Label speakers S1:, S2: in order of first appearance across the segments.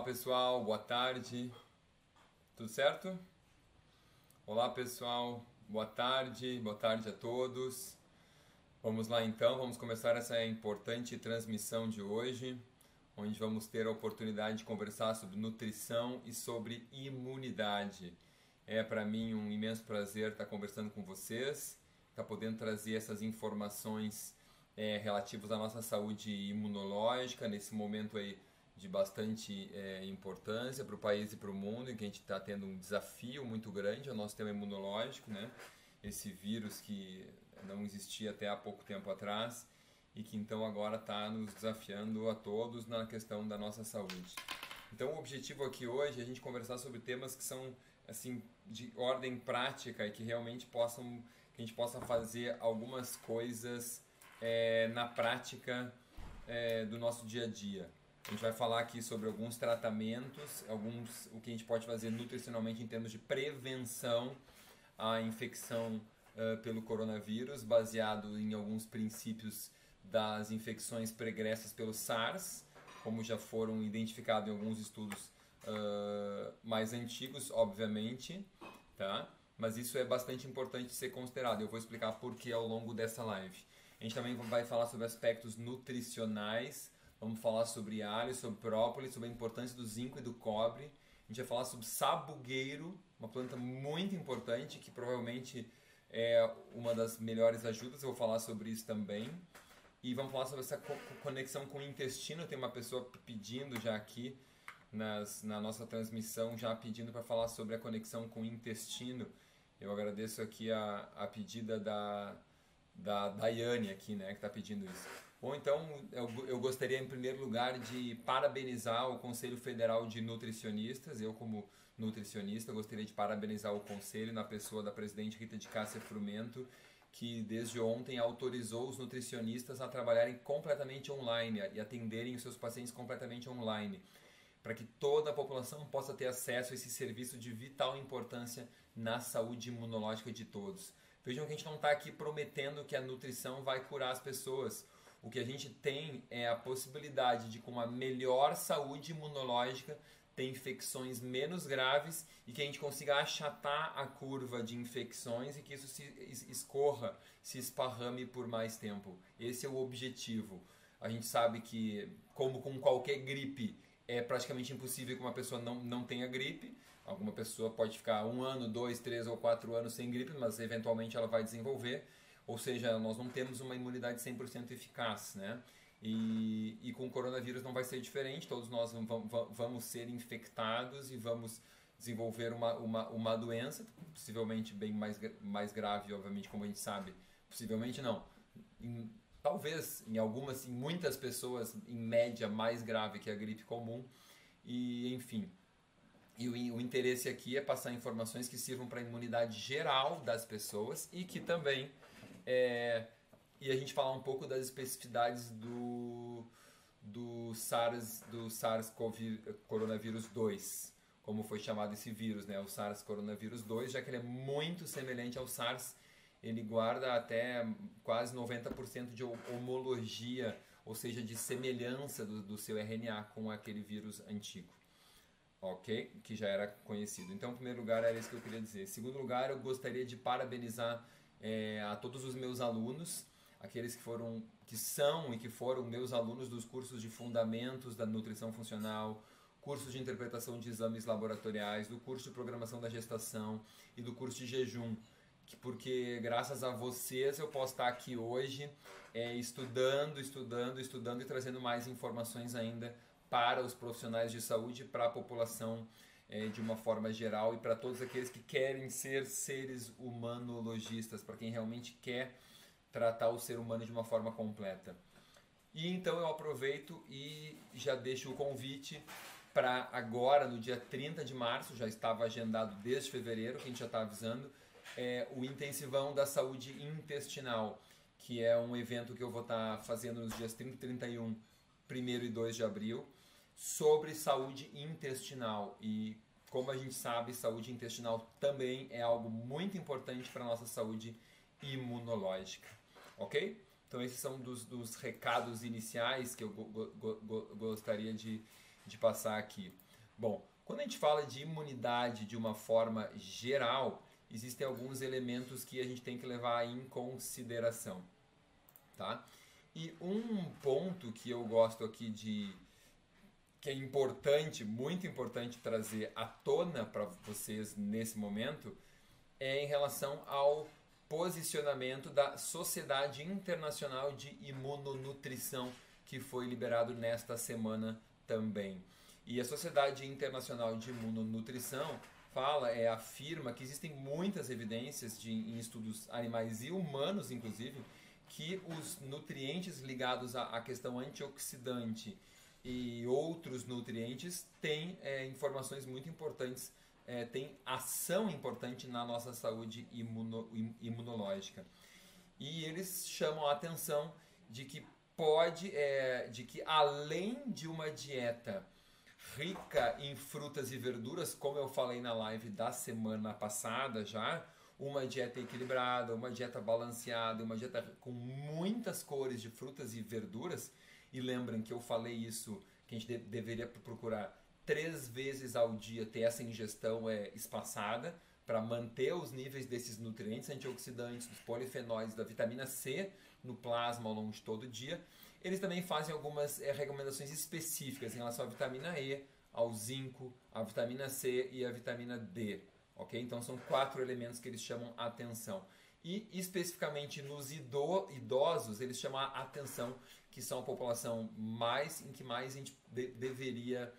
S1: Olá pessoal, boa tarde. Tudo certo? Olá pessoal, boa tarde, boa tarde a todos. Vamos lá então, vamos começar essa importante transmissão de hoje, onde vamos ter a oportunidade de conversar sobre nutrição e sobre imunidade. É para mim um imenso prazer estar conversando com vocês, estar podendo trazer essas informações é, relativas à nossa saúde imunológica nesse momento aí de bastante é, importância para o país e para o mundo, em que a gente está tendo um desafio muito grande ao nosso sistema imunológico, né? Esse vírus que não existia até há pouco tempo atrás e que então agora está nos desafiando a todos na questão da nossa saúde. Então o objetivo aqui hoje é a gente conversar sobre temas que são assim de ordem prática e que realmente possam que a gente possa fazer algumas coisas é, na prática é, do nosso dia a dia. A gente vai falar aqui sobre alguns tratamentos, alguns o que a gente pode fazer nutricionalmente em termos de prevenção à infecção uh, pelo coronavírus, baseado em alguns princípios das infecções pregressas pelo SARS, como já foram identificados em alguns estudos uh, mais antigos, obviamente, tá? Mas isso é bastante importante ser considerado. Eu vou explicar por que ao longo dessa live. A gente também vai falar sobre aspectos nutricionais Vamos falar sobre alho, sobre própolis, sobre a importância do zinco e do cobre. A gente vai falar sobre sabugueiro, uma planta muito importante que provavelmente é uma das melhores ajudas. Eu vou falar sobre isso também. E vamos falar sobre essa conexão com o intestino. Tem uma pessoa pedindo já aqui nas, na nossa transmissão, já pedindo para falar sobre a conexão com o intestino. Eu agradeço aqui a, a pedida da, da Daiane aqui, né, que está pedindo isso. Ou então eu, eu gostaria em primeiro lugar de parabenizar o Conselho Federal de Nutricionistas, eu como nutricionista gostaria de parabenizar o conselho na pessoa da presidente Rita de Cássia Frumento, que desde ontem autorizou os nutricionistas a trabalharem completamente online e atenderem os seus pacientes completamente online, para que toda a população possa ter acesso a esse serviço de vital importância na saúde imunológica de todos. Vejam que a gente não está aqui prometendo que a nutrição vai curar as pessoas o que a gente tem é a possibilidade de, com uma melhor saúde imunológica, ter infecções menos graves e que a gente consiga achatar a curva de infecções e que isso se escorra, se esparrame por mais tempo. Esse é o objetivo. A gente sabe que, como com qualquer gripe, é praticamente impossível que uma pessoa não, não tenha gripe. Alguma pessoa pode ficar um ano, dois, três ou quatro anos sem gripe, mas eventualmente ela vai desenvolver. Ou seja, nós não temos uma imunidade 100% eficaz, né? E, e com o coronavírus não vai ser diferente, todos nós vamos ser infectados e vamos desenvolver uma, uma, uma doença, possivelmente bem mais, mais grave, obviamente, como a gente sabe. Possivelmente não. Em, talvez em algumas, em muitas pessoas, em média, mais grave que a gripe comum. E, enfim. E o, o interesse aqui é passar informações que sirvam para a imunidade geral das pessoas e que também é, e a gente falar um pouco das especificidades do, do SARS, do SARS-CoV coronavírus 2, como foi chamado esse vírus, né? O SARS coronavírus 2, já que ele é muito semelhante ao SARS, ele guarda até quase 90% de homologia, ou seja, de semelhança do, do seu RNA com aquele vírus antigo ok? Que já era conhecido. Então, em primeiro lugar, era isso que eu queria dizer. Em segundo lugar, eu gostaria de parabenizar é, a todos os meus alunos, aqueles que foram, que são e que foram meus alunos dos cursos de fundamentos da nutrição funcional, cursos de interpretação de exames laboratoriais, do curso de programação da gestação e do curso de jejum. Porque graças a vocês eu posso estar aqui hoje é, estudando, estudando, estudando e trazendo mais informações ainda para os profissionais de saúde, para a população é, de uma forma geral e para todos aqueles que querem ser seres humanologistas, para quem realmente quer tratar o ser humano de uma forma completa. E então eu aproveito e já deixo o convite para agora, no dia 30 de março, já estava agendado desde fevereiro, que a gente já está avisando, é o Intensivão da Saúde Intestinal, que é um evento que eu vou estar tá fazendo nos dias 30 e 31, 1 e 2 de abril sobre saúde intestinal. E como a gente sabe, saúde intestinal também é algo muito importante para a nossa saúde imunológica. Ok? Então, esses são dos, dos recados iniciais que eu go, go, go, gostaria de, de passar aqui. Bom, quando a gente fala de imunidade de uma forma geral, existem alguns elementos que a gente tem que levar em consideração, tá? E um ponto que eu gosto aqui de que é importante, muito importante trazer à tona para vocês nesse momento, é em relação ao posicionamento da Sociedade Internacional de Imunonutrição, que foi liberado nesta semana também. E a Sociedade Internacional de Imunonutrição fala, é, afirma que existem muitas evidências de, em estudos animais e humanos, inclusive, que os nutrientes ligados à, à questão antioxidante e outros nutrientes têm é, informações muito importantes, é, têm ação importante na nossa saúde imuno, imunológica. E eles chamam a atenção de que pode, é, de que além de uma dieta rica em frutas e verduras, como eu falei na live da semana passada já, uma dieta equilibrada, uma dieta balanceada, uma dieta com muitas cores de frutas e verduras, e lembrem que eu falei isso, que a gente de deveria procurar três vezes ao dia ter essa ingestão é, espaçada para manter os níveis desses nutrientes antioxidantes, dos polifenóis, da vitamina C no plasma ao longo de todo o dia. Eles também fazem algumas é, recomendações específicas em relação à vitamina E, ao zinco, à vitamina C e à vitamina D. Ok? Então são quatro elementos que eles chamam atenção. E especificamente nos idosos, eles chamam a atenção que são a população mais em que mais a gente de, deveria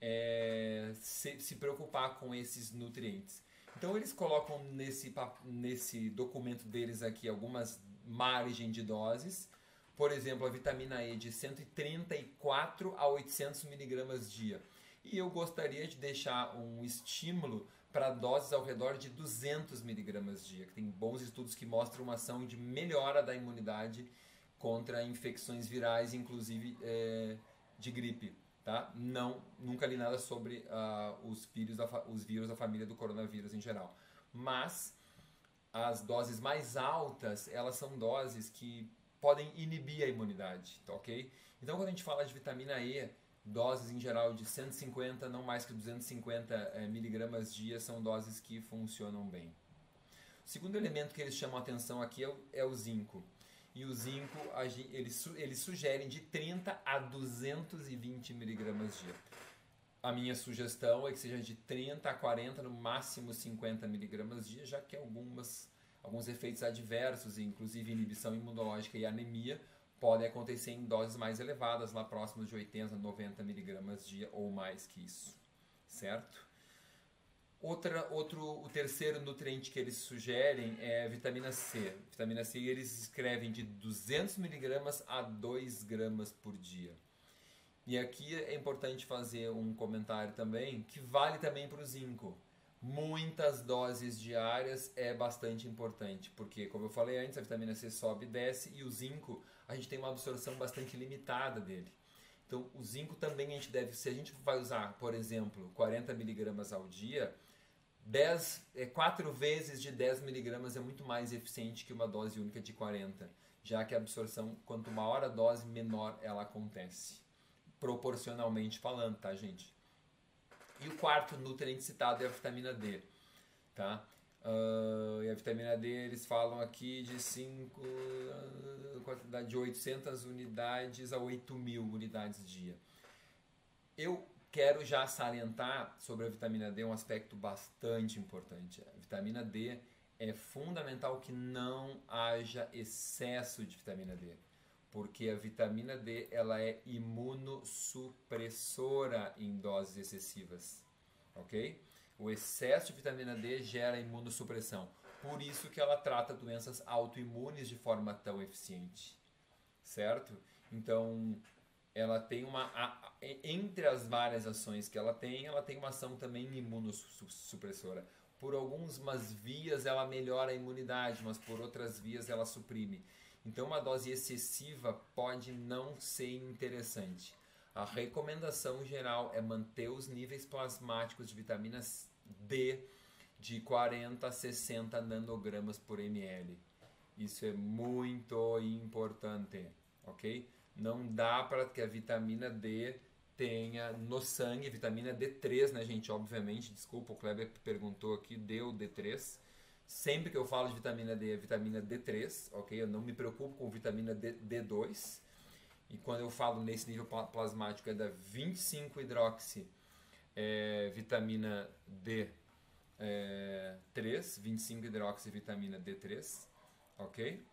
S1: é, se, se preocupar com esses nutrientes. Então eles colocam nesse, nesse documento deles aqui algumas margens de doses. Por exemplo, a vitamina E de 134 a 800 miligramas dia. E eu gostaria de deixar um estímulo para doses ao redor de 200 miligramas dia, que tem bons estudos que mostram uma ação de melhora da imunidade contra infecções virais, inclusive é, de gripe. Tá? Não, nunca li nada sobre uh, os, vírus da, os vírus da família do coronavírus em geral. Mas as doses mais altas, elas são doses que podem inibir a imunidade, tá ok? Então quando a gente fala de vitamina E, doses em geral de 150, não mais que 250 é, miligramas dia, são doses que funcionam bem. O segundo elemento que eles chamam atenção aqui é o, é o zinco e o zinco eles, eles sugerem de 30 a 220 miligramas dia. A minha sugestão é que seja de 30 a 40, no máximo 50 miligramas dia, já que algumas, alguns efeitos adversos, inclusive inibição imunológica e anemia, podem acontecer em doses mais elevadas, lá próximas de 80 a 90 miligramas dia ou mais que isso, certo? Outra, outro, o terceiro nutriente que eles sugerem é vitamina C. Vitamina C eles escrevem de 200 miligramas a 2 gramas por dia. E aqui é importante fazer um comentário também que vale também para o zinco. Muitas doses diárias é bastante importante, porque como eu falei antes, a vitamina C sobe e desce e o zinco a gente tem uma absorção bastante limitada dele. Então, o zinco também a gente deve, se a gente vai usar, por exemplo, 40 miligramas ao dia, 10, é, 4 vezes de 10 miligramas é muito mais eficiente que uma dose única de 40, já que a absorção, quanto maior a dose, menor ela acontece. Proporcionalmente falando, tá, gente? E o quarto nutriente citado é a vitamina D, tá? Uh, e a vitamina D, eles falam aqui de 5, quantidade de 800 unidades a 8 mil unidades dia. Eu quero já salientar sobre a vitamina D um aspecto bastante importante. A vitamina D é fundamental que não haja excesso de vitamina D, porque a vitamina D ela é imunossupressora em doses excessivas, ok? O excesso de vitamina D gera imunossupressão, por isso que ela trata doenças autoimunes de forma tão eficiente, certo? Então ela tem uma a, entre as várias ações que ela tem, ela tem uma ação também imunossupressora. Por algumas vias ela melhora a imunidade, mas por outras vias ela suprime. Então uma dose excessiva pode não ser interessante. A recomendação geral é manter os níveis plasmáticos de vitamina D de 40 a 60 nanogramas por ml. Isso é muito importante, ok? Não dá para que a vitamina D tenha no sangue vitamina D3, né, gente? Obviamente, desculpa, o Kleber perguntou aqui, deu D3. Sempre que eu falo de vitamina D, é vitamina D3, ok? Eu não me preocupo com vitamina D, D2. E quando eu falo nesse nível plasmático é da 25-hidroxi é, vitamina D3, é, 25-hidroxi vitamina D3, ok?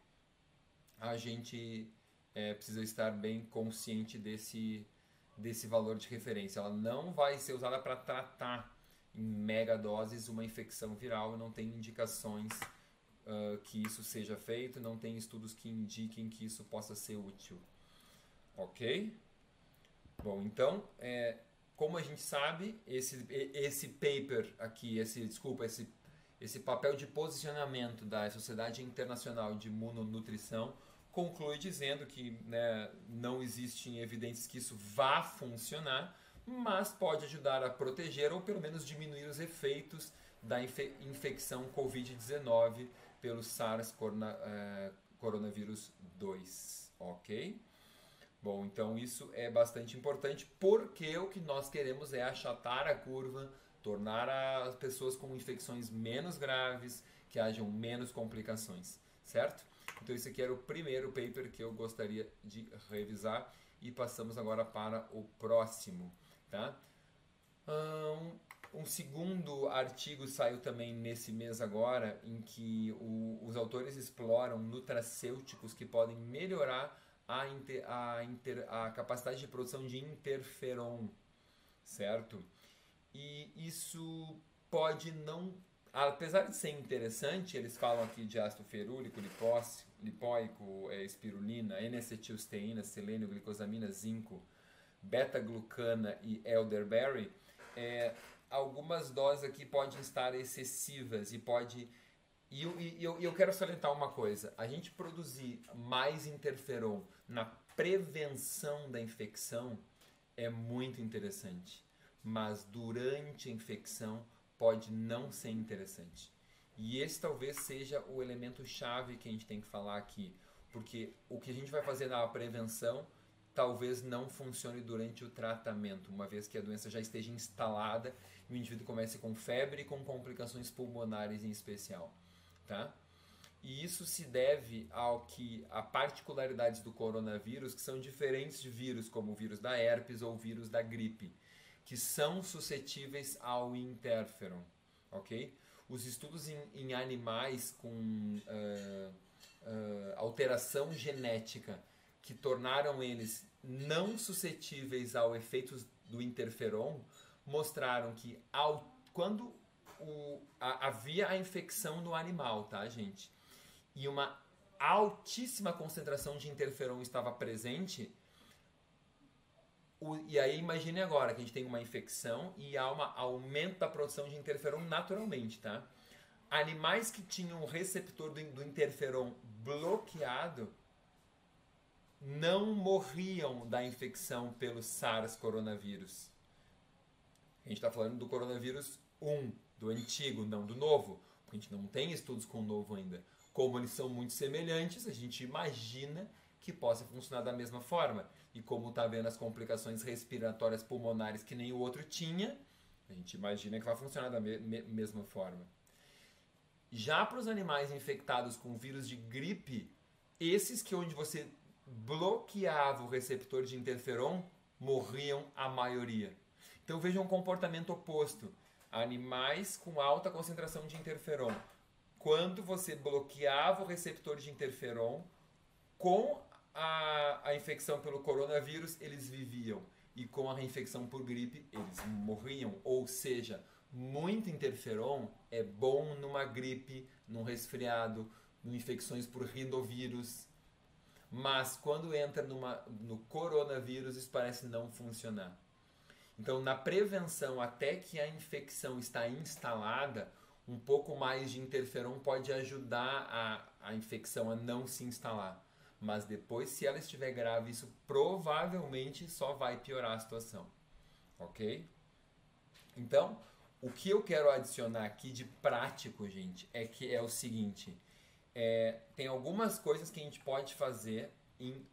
S1: A gente é, precisa estar bem consciente desse, desse valor de referência. Ela não vai ser usada para tratar em mega doses uma infecção viral, não tem indicações uh, que isso seja feito, não tem estudos que indiquem que isso possa ser útil. Ok? Bom, então, é, como a gente sabe, esse, esse paper aqui, esse, desculpa, esse, esse papel de posicionamento da Sociedade Internacional de Imunonutrição conclui dizendo que né, não existem evidências que isso vá funcionar, mas pode ajudar a proteger ou pelo menos diminuir os efeitos da infe infecção Covid-19 pelo SARS corona, eh, coronavírus 2, ok? Bom, então isso é bastante importante porque o que nós queremos é achatar a curva, tornar as pessoas com infecções menos graves, que hajam menos complicações, certo? Então esse aqui era o primeiro paper que eu gostaria de revisar e passamos agora para o próximo, tá? Um, um segundo artigo saiu também nesse mês agora, em que o, os autores exploram nutracêuticos que podem melhorar a, inter, a, inter, a capacidade de produção de interferon, certo? E isso pode não apesar de ser interessante, eles falam aqui de ácido ferúrico, lipócico, lipóico, é, espirulina, N-acetilcisteína, selênio, glicosamina, zinco, beta-glucana e elderberry, é, algumas doses aqui podem estar excessivas e pode... E eu, eu, eu quero salientar uma coisa, a gente produzir mais interferon na prevenção da infecção é muito interessante, mas durante a infecção pode não ser interessante. E esse talvez seja o elemento chave que a gente tem que falar aqui, porque o que a gente vai fazer na prevenção talvez não funcione durante o tratamento, uma vez que a doença já esteja instalada e o indivíduo comece com febre e com complicações pulmonares em especial, tá? E isso se deve ao que a particularidades do coronavírus, que são diferentes de vírus como o vírus da herpes ou o vírus da gripe que são suscetíveis ao interferon, ok? Os estudos em, em animais com uh, uh, alteração genética que tornaram eles não suscetíveis ao efeito do interferon mostraram que ao, quando o, a, havia a infecção no animal, tá, gente? E uma altíssima concentração de interferon estava presente, o, e aí imagine agora que a gente tem uma infecção e há um aumento da produção de interferon naturalmente, tá? Animais que tinham o receptor do, do interferon bloqueado não morriam da infecção pelo SARS coronavírus. A gente está falando do coronavírus 1, do antigo, não do novo, porque a gente não tem estudos com o novo ainda. Como eles são muito semelhantes, a gente imagina que possa funcionar da mesma forma. E como está vendo as complicações respiratórias pulmonares que nem o outro tinha, a gente imagina que vai funcionar da me me mesma forma. Já para os animais infectados com vírus de gripe, esses que onde você bloqueava o receptor de interferon, morriam a maioria. Então vejam um comportamento oposto. Animais com alta concentração de interferon. Quando você bloqueava o receptor de interferon, com a, a infecção pelo coronavírus, eles viviam. E com a reinfecção por gripe, eles morriam. Ou seja, muito interferon é bom numa gripe, num resfriado, em infecções por rinovírus. Mas quando entra numa, no coronavírus, isso parece não funcionar. Então, na prevenção, até que a infecção está instalada, um pouco mais de interferon pode ajudar a, a infecção a não se instalar. Mas depois, se ela estiver grave, isso provavelmente só vai piorar a situação. Ok? Então, o que eu quero adicionar aqui de prático, gente, é que é o seguinte: é, tem algumas coisas que a gente pode fazer em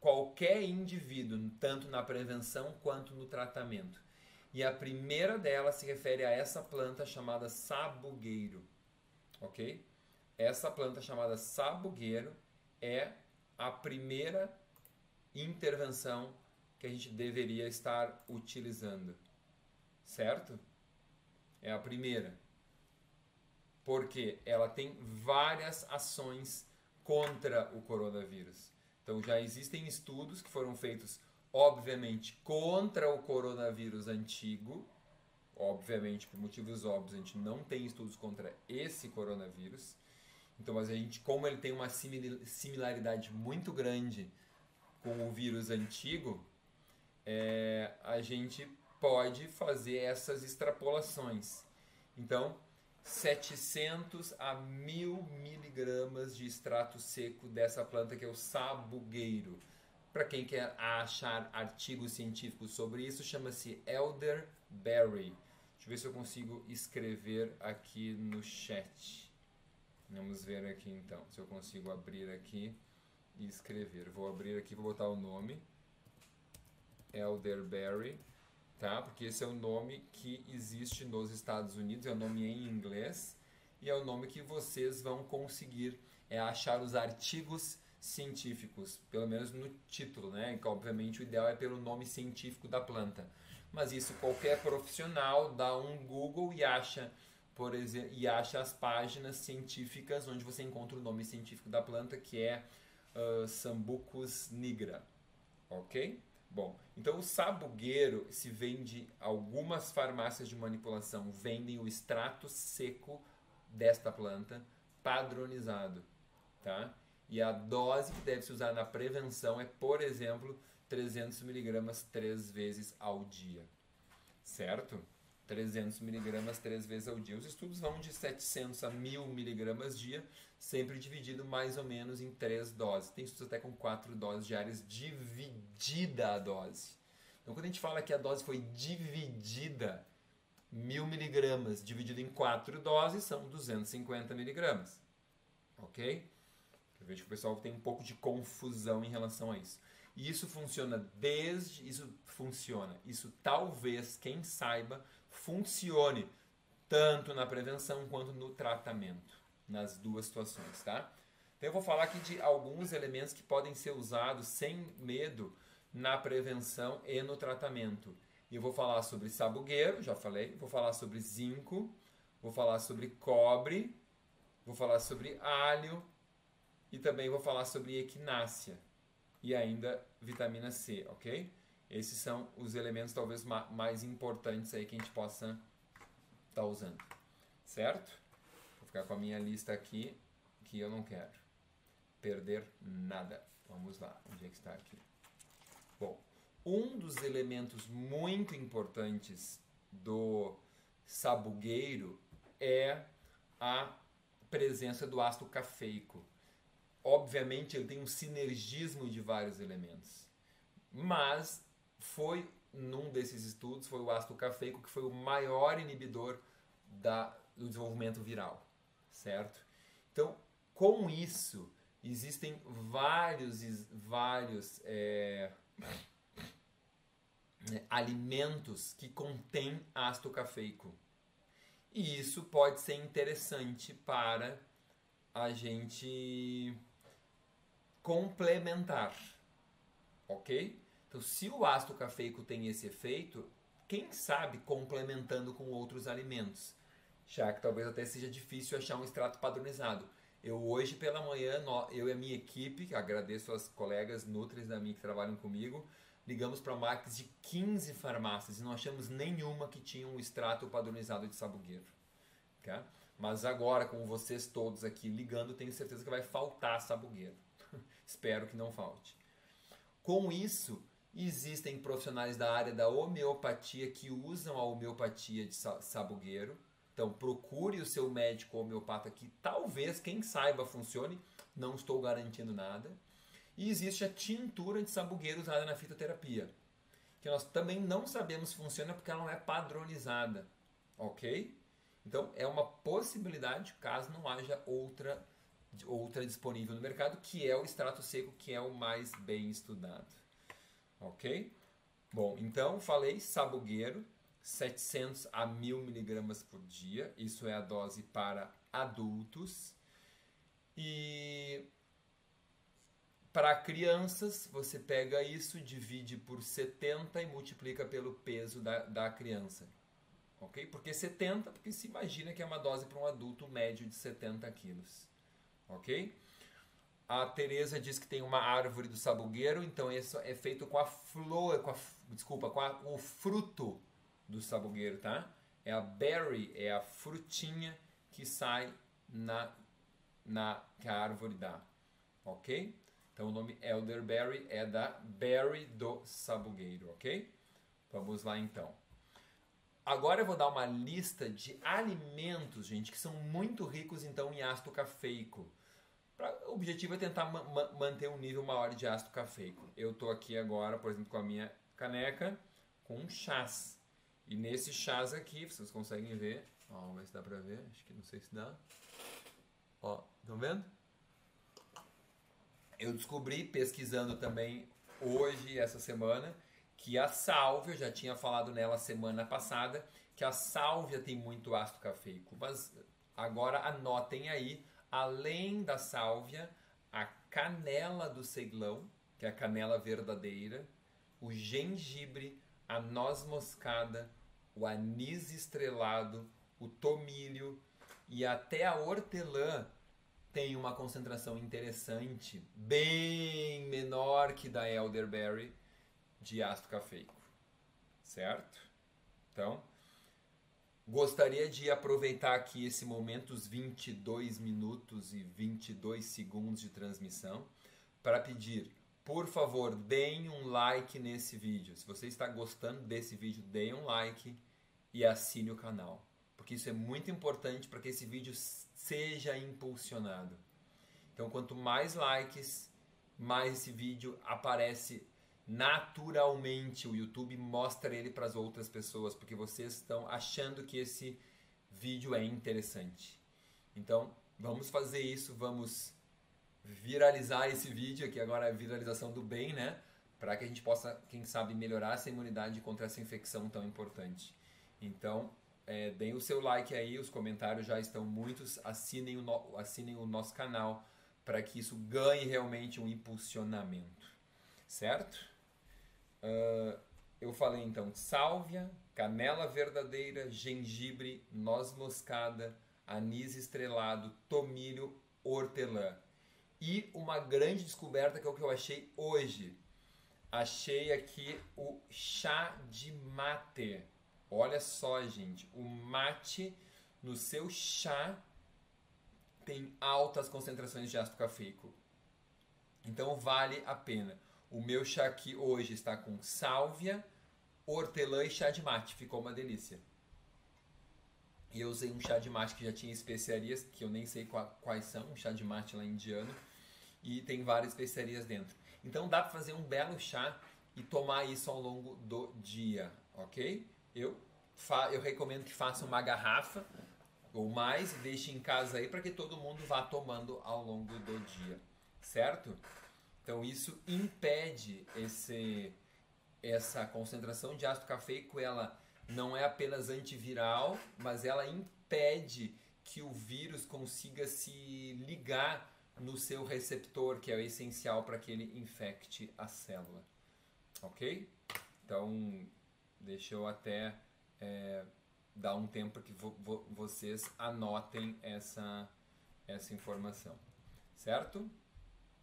S1: qualquer indivíduo, tanto na prevenção quanto no tratamento. E a primeira delas se refere a essa planta chamada sabugueiro, ok? Essa planta chamada sabugueiro é a primeira intervenção que a gente deveria estar utilizando, certo? É a primeira. Porque ela tem várias ações contra o coronavírus. Então já existem estudos que foram feitos obviamente, contra o coronavírus antigo. Obviamente, por motivos óbvios, a gente não tem estudos contra esse coronavírus. Então, mas a gente, como ele tem uma similaridade muito grande com o vírus antigo, é, a gente pode fazer essas extrapolações. Então, 700 a 1000 miligramas de extrato seco dessa planta que é o sabugueiro. Para quem quer achar artigos científicos sobre isso, chama-se elderberry. Deixa eu ver se eu consigo escrever aqui no chat. Vamos ver aqui então, se eu consigo abrir aqui e escrever. Vou abrir aqui, vou botar o nome. Elderberry, tá? Porque esse é o nome que existe nos Estados Unidos, é o nome em inglês e é o nome que vocês vão conseguir é achar os artigos científicos, pelo menos no título, né? Que obviamente o ideal é pelo nome científico da planta. Mas isso qualquer profissional dá um Google e acha, por exemplo, e acha as páginas científicas onde você encontra o nome científico da planta, que é uh, Sambucus nigra. OK? Bom, então o sabugueiro se vende algumas farmácias de manipulação vendem o extrato seco desta planta padronizado, tá? E a dose que deve se usar na prevenção é, por exemplo, 300 miligramas três vezes ao dia. Certo? 300 miligramas três vezes ao dia. Os estudos vão de 700 a 1000 miligramas dia, sempre dividido mais ou menos em três doses. Tem estudos até com quatro doses diárias, dividida a dose. Então, quando a gente fala que a dose foi dividida, 1000 miligramas dividido em quatro doses são 250 miligramas. Ok? Eu vejo que o pessoal tem um pouco de confusão em relação a isso. E isso funciona desde. Isso funciona. Isso talvez, quem saiba, funcione tanto na prevenção quanto no tratamento. Nas duas situações, tá? Então eu vou falar aqui de alguns elementos que podem ser usados sem medo na prevenção e no tratamento. Eu vou falar sobre sabugueiro, já falei, vou falar sobre zinco, vou falar sobre cobre, vou falar sobre alho, e também vou falar sobre equinácea e ainda vitamina C, ok? Esses são os elementos talvez mais importantes aí que a gente possa estar tá usando, certo? Vou ficar com a minha lista aqui que eu não quero perder nada. Vamos lá, onde é que está aqui? Bom, um dos elementos muito importantes do sabugueiro é a presença do ácido cafeico obviamente ele tem um sinergismo de vários elementos. Mas foi num desses estudos, foi o ácido cafeico que foi o maior inibidor da, do desenvolvimento viral, certo? Então, com isso, existem vários, vários é, alimentos que contêm ácido cafeico. E isso pode ser interessante para a gente complementar. Ok? Então, se o ácido cafeico tem esse efeito, quem sabe complementando com outros alimentos, já que talvez até seja difícil achar um extrato padronizado. Eu hoje pela manhã, eu e a minha equipe, agradeço aos colegas Nutris da minha que trabalham comigo, ligamos para marcas de 15 farmácias e não achamos nenhuma que tinha um extrato padronizado de sabugueiro. Okay? Mas agora, com vocês todos aqui ligando, tenho certeza que vai faltar sabugueiro. Espero que não falte. Com isso, existem profissionais da área da homeopatia que usam a homeopatia de sabugueiro. Então, procure o seu médico homeopata que talvez, quem saiba, funcione. Não estou garantindo nada. E existe a tintura de sabugueiro usada na fitoterapia, que nós também não sabemos se funciona porque ela não é padronizada, ok? Então, é uma possibilidade caso não haja outra outra disponível no mercado, que é o extrato seco, que é o mais bem estudado. Ok? Bom, então falei sabugueiro, 700 a 1000 miligramas por dia, isso é a dose para adultos. E para crianças, você pega isso, divide por 70 e multiplica pelo peso da, da criança. Ok? Por que 70? Porque se imagina que é uma dose para um adulto médio de 70 quilos. Ok? A Teresa diz que tem uma árvore do sabugueiro, então isso é feito com a flor, com a, desculpa, com a, o fruto do sabugueiro, tá? É a berry, é a frutinha que sai na, na que a árvore dá, ok? Então o nome elderberry é da berry do sabugueiro, ok? Vamos lá então. Agora eu vou dar uma lista de alimentos, gente, que são muito ricos então em ácido cafeico. Pra, o objetivo é tentar ma ma manter um nível maior de ácido cafeico. Eu estou aqui agora, por exemplo, com a minha caneca com um chás. E nesse chás aqui, vocês conseguem ver, ó, vamos ver se dá para ver, acho que não sei se dá. Ó, estão vendo? Eu descobri pesquisando também hoje, essa semana, que a sálvia, eu já tinha falado nela semana passada, que a sálvia tem muito ácido cafeico, mas agora anotem aí, além da sálvia, a canela do Ceilão, que é a canela verdadeira, o gengibre, a noz moscada, o anis estrelado, o tomilho e até a hortelã tem uma concentração interessante, bem menor que da elderberry, de ácido cafeico, certo? Então, gostaria de aproveitar aqui esse momento, os 22 minutos e 22 segundos de transmissão, para pedir, por favor, deem um like nesse vídeo. Se você está gostando desse vídeo, deem um like e assine o canal, porque isso é muito importante para que esse vídeo seja impulsionado. Então, quanto mais likes, mais esse vídeo aparece naturalmente o YouTube mostra ele para as outras pessoas, porque vocês estão achando que esse vídeo é interessante. Então, vamos fazer isso, vamos viralizar esse vídeo, que agora é a viralização do bem, né? Para que a gente possa, quem sabe, melhorar essa imunidade contra essa infecção tão importante. Então, é, deem o seu like aí, os comentários já estão muitos, assinem o, no, assinem o nosso canal para que isso ganhe realmente um impulsionamento, certo? Uh, eu falei então sálvia, canela verdadeira, gengibre, noz moscada, anis estrelado, tomilho, hortelã. E uma grande descoberta que é o que eu achei hoje. Achei aqui o chá de mate. Olha só, gente, o mate no seu chá tem altas concentrações de ácido cafeico. Então vale a pena. O meu chá aqui hoje está com sálvia, hortelã e chá de mate. Ficou uma delícia. E eu usei um chá de mate que já tinha especiarias, que eu nem sei quais são, um chá de mate lá indiano. E tem várias especiarias dentro. Então dá para fazer um belo chá e tomar isso ao longo do dia, ok? Eu, eu recomendo que faça uma garrafa ou mais e deixe em casa aí para que todo mundo vá tomando ao longo do dia, certo? Então isso impede esse, essa concentração de ácido cafeico, ela não é apenas antiviral, mas ela impede que o vírus consiga se ligar no seu receptor, que é o essencial para que ele infecte a célula. Ok? Então, deixa eu até é, dar um tempo que vo vo vocês anotem essa, essa informação. Certo?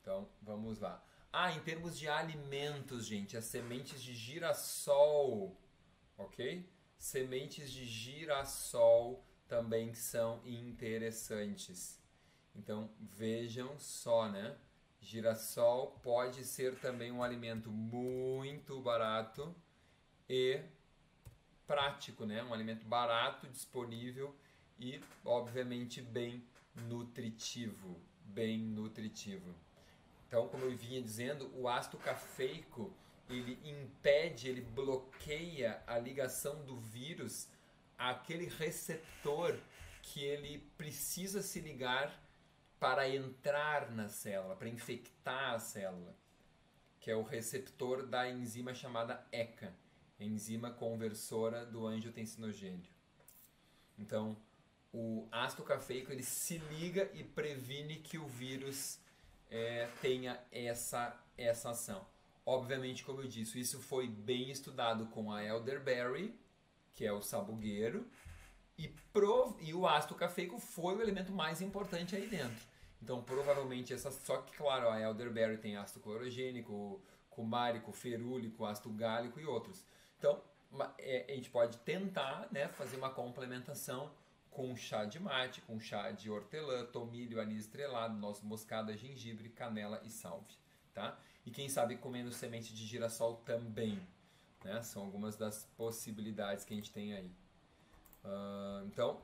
S1: Então, vamos lá. Ah, em termos de alimentos, gente, as sementes de girassol, ok? Sementes de girassol também são interessantes. Então, vejam só, né? Girassol pode ser também um alimento muito barato e prático, né? Um alimento barato, disponível e, obviamente, bem nutritivo. Bem nutritivo. Então, como eu vinha dizendo, o ácido cafeico ele impede, ele bloqueia a ligação do vírus àquele receptor que ele precisa se ligar para entrar na célula, para infectar a célula, que é o receptor da enzima chamada ECA, enzima conversora do angiotensinogênio. Então, o ácido cafeico ele se liga e previne que o vírus é, tenha essa, essa ação. Obviamente, como eu disse, isso foi bem estudado com a elderberry, que é o sabugueiro, e, prov e o ácido cafeico foi o elemento mais importante aí dentro. Então, provavelmente, essa, só que, claro, a elderberry tem ácido clorogênico, cumárico, ferúlico, ácido gálico e outros. Então, é, a gente pode tentar né, fazer uma complementação com chá de mate, com chá de hortelã, tomilho, anis estrelado, noz moscada, gengibre, canela e salve, tá? E quem sabe comendo semente de girassol também, né? São algumas das possibilidades que a gente tem aí. Uh, então,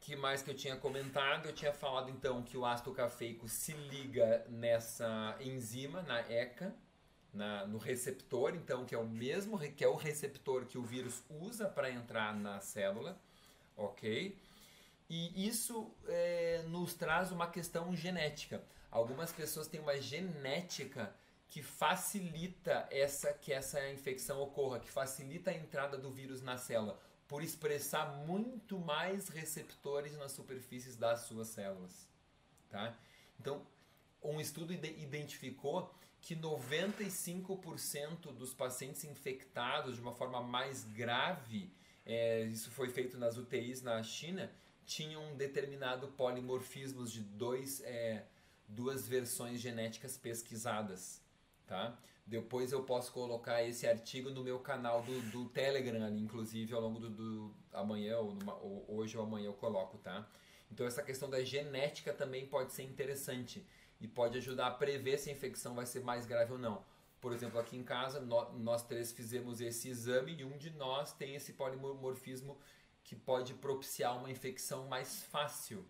S1: que mais que eu tinha comentado? Eu tinha falado então que o ácido cafeico se liga nessa enzima, na ECA, na, no receptor, então que é o mesmo que é o receptor que o vírus usa para entrar na célula, ok? E isso é, nos traz uma questão genética. Algumas pessoas têm uma genética que facilita essa que essa infecção ocorra, que facilita a entrada do vírus na célula, por expressar muito mais receptores nas superfícies das suas células, tá? Então, um estudo identificou que 95% dos pacientes infectados de uma forma mais grave, é, isso foi feito nas UTIs na China, tinham determinado polimorfismos de dois, é, duas versões genéticas pesquisadas. Tá? Depois eu posso colocar esse artigo no meu canal do, do Telegram inclusive ao longo do, do amanhã ou, numa, ou hoje ou amanhã eu coloco, tá? Então essa questão da genética também pode ser interessante e pode ajudar a prever se a infecção vai ser mais grave ou não. Por exemplo, aqui em casa, nós, três fizemos esse exame e um de nós tem esse polimorfismo que pode propiciar uma infecção mais fácil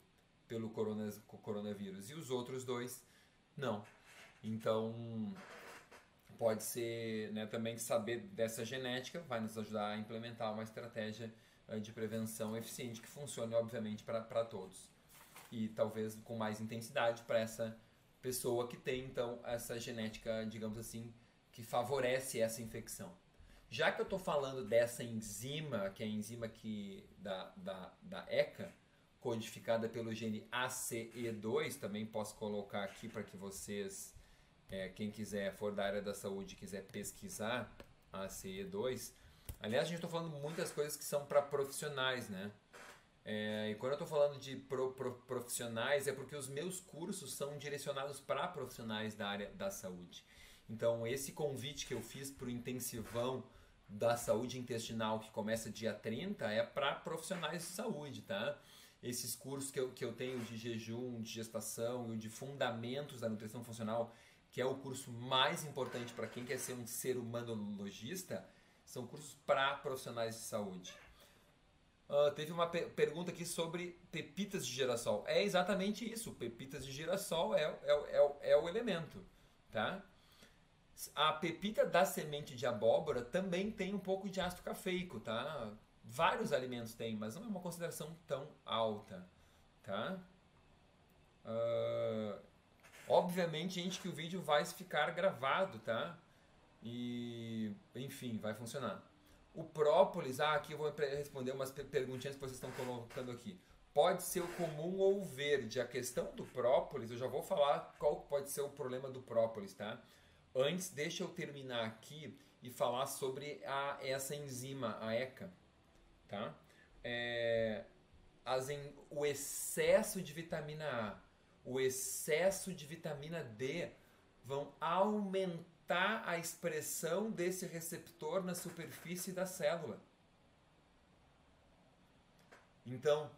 S1: pelo coronavírus e os outros dois não. Então, pode ser né, também saber dessa genética vai nos ajudar a implementar uma estratégia de prevenção eficiente que funcione, obviamente, para todos. E talvez com mais intensidade para essa pessoa que tem então essa genética, digamos assim, que favorece essa infecção. Já que eu estou falando dessa enzima, que é a enzima que, da, da, da ECA, codificada pelo gene ACE2, também posso colocar aqui para que vocês, é, quem quiser, for da área da saúde quiser pesquisar ACE2. Aliás, a gente está falando muitas coisas que são para profissionais, né? É, e quando eu estou falando de pro, pro, profissionais, é porque os meus cursos são direcionados para profissionais da área da saúde. Então, esse convite que eu fiz para o intensivão da saúde intestinal, que começa dia 30, é para profissionais de saúde, tá? Esses cursos que eu, que eu tenho de jejum, de gestação e de fundamentos da nutrição funcional, que é o curso mais importante para quem quer ser um ser humano logista, são cursos para profissionais de saúde. Uh, teve uma pe pergunta aqui sobre pepitas de girassol. É exatamente isso. Pepitas de girassol é, é, é, é o elemento. Tá? A pepita da semente de abóbora também tem um pouco de ácido cafeico. Tá? Vários alimentos têm, mas não é uma consideração tão alta. Tá? Uh, obviamente, gente, que o vídeo vai ficar gravado, tá? E, enfim, vai funcionar. O própolis, ah, aqui eu vou responder umas perguntinhas que vocês estão colocando aqui. Pode ser o comum ou o verde. A questão do própolis, eu já vou falar qual pode ser o problema do própolis, tá? Antes, deixa eu terminar aqui e falar sobre a, essa enzima, a ECA, tá? É, as, o excesso de vitamina A, o excesso de vitamina D vão aumentar aumentar a expressão desse receptor na superfície da célula. Então,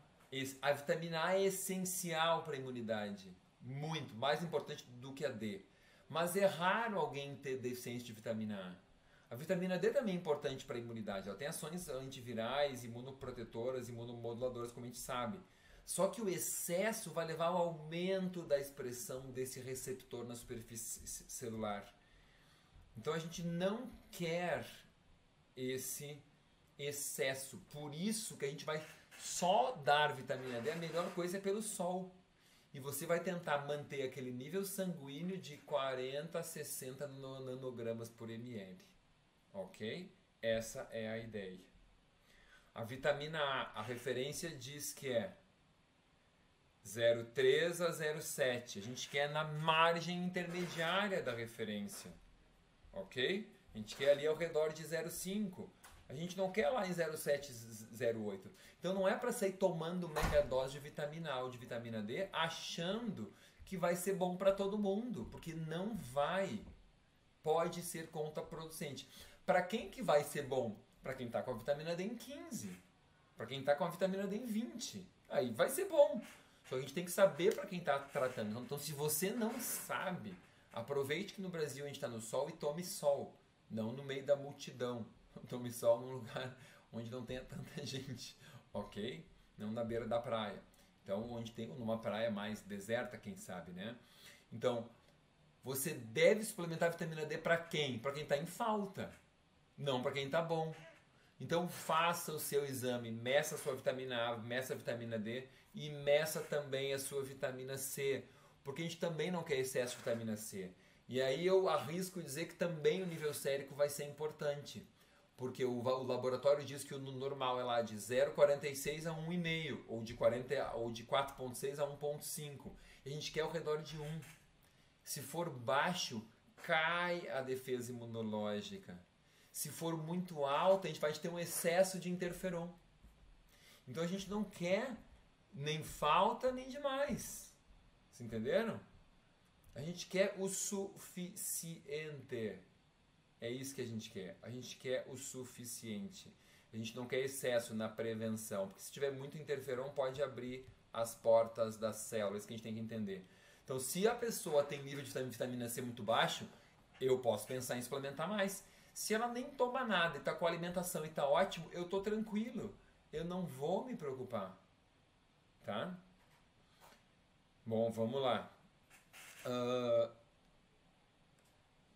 S1: a vitamina A é essencial para a imunidade, muito, mais importante do que a D. Mas é raro alguém ter deficiência de vitamina A. A vitamina D também é importante para a imunidade. Ela tem ações antivirais, imunoprotetoras, imunomoduladoras, como a gente sabe. Só que o excesso vai levar ao aumento da expressão desse receptor na superfície celular. Então a gente não quer esse excesso. Por isso que a gente vai Só dar vitamina D, a melhor coisa é pelo sol. E você vai tentar manter aquele nível sanguíneo de 40 a 60 nanogramas por ml. Ok? Essa é a ideia. A vitamina A, a referência diz que é 0,3 a 0,7. A gente quer na margem intermediária da referência. Ok? A gente quer ali ao redor de 0,5. A gente não quer lá em 0,7, 0,8. Então não é para sair tomando mega dose de vitamina A ou de vitamina D achando que vai ser bom para todo mundo, porque não vai. Pode ser contraproducente. Para quem que vai ser bom? Para quem está com a vitamina D em 15. Para quem está com a vitamina D em 20. Aí vai ser bom. Só que a gente tem que saber para quem está tratando. Então, se você não sabe, aproveite que no Brasil a gente está no sol e tome sol. Não no meio da multidão. Tome sol num lugar onde não tenha tanta gente ok? Não na beira da praia. Então, onde tem numa praia mais deserta, quem sabe, né? Então, você deve suplementar vitamina D para quem? Para quem está em falta, não para quem está bom. Então, faça o seu exame, meça a sua vitamina A, meça a vitamina D e meça também a sua vitamina C, porque a gente também não quer excesso de vitamina C. E aí eu arrisco dizer que também o nível sérico vai ser importante porque o, o, laboratório diz que o normal é lá de 0,46 a 1,5 ou de 40 ou de 4,6 a 1,5. E a gente quer ao redor de 1. Se for baixo, cai a defesa imunológica. Se for muito alta, a gente vai ter um excesso de interferon. Então a gente não quer nem falta nem demais. Vocês entenderam? A gente quer o suficiente. É isso que a gente quer. A gente quer o suficiente. A gente não quer excesso na prevenção, porque se tiver muito interferon pode abrir as portas das células, que a gente tem que entender. Então, se a pessoa tem nível de vitamina C muito baixo, eu posso pensar em suplementar mais. Se ela nem toma nada e está com alimentação e está ótimo, eu estou tranquilo. Eu não vou me preocupar. Tá? Bom, vamos lá. Uh,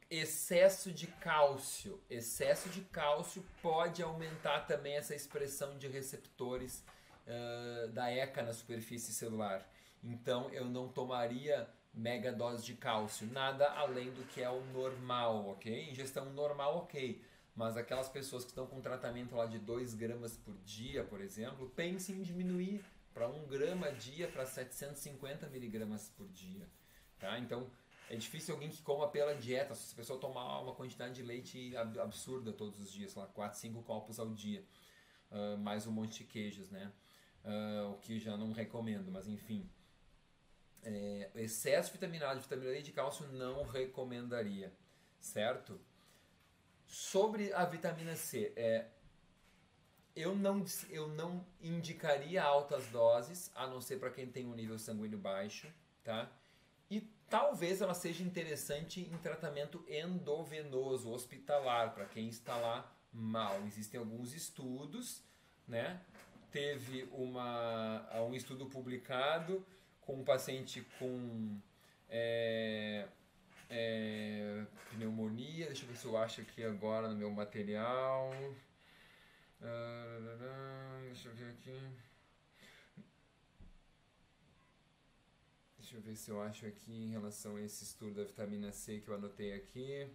S1: excesso de cálcio. Excesso de cálcio pode aumentar também essa expressão de receptores uh, da ECA na superfície celular. Então eu não tomaria mega dose de cálcio, nada além do que é o normal, ok? Ingestão normal, ok. Mas aquelas pessoas que estão com tratamento lá de 2 gramas por dia, por exemplo, pensem em diminuir para 1 grama dia para 750 miligramas por dia. Tá? Então, é difícil alguém que coma pela dieta. Se a pessoa tomar uma quantidade de leite absurda todos os dias, lá 4, 5 copos ao dia, uh, mais um monte de queijos, né? Uh, o que já não recomendo, mas enfim. É, excesso de vitamina A, de vitamina D e de cálcio não recomendaria, certo? Sobre a vitamina C, é, eu, não, eu não indicaria altas doses, a não ser para quem tem um nível sanguíneo baixo, tá? E talvez ela seja interessante em tratamento endovenoso, hospitalar, para quem está lá mal. Existem alguns estudos, né? Teve uma, um estudo publicado com um paciente com é, é, pneumonia. Deixa eu ver se eu acho aqui agora no meu material. Ah, deixa eu ver aqui. Deixa eu ver se eu acho aqui em relação a esse estudo da vitamina C que eu anotei aqui.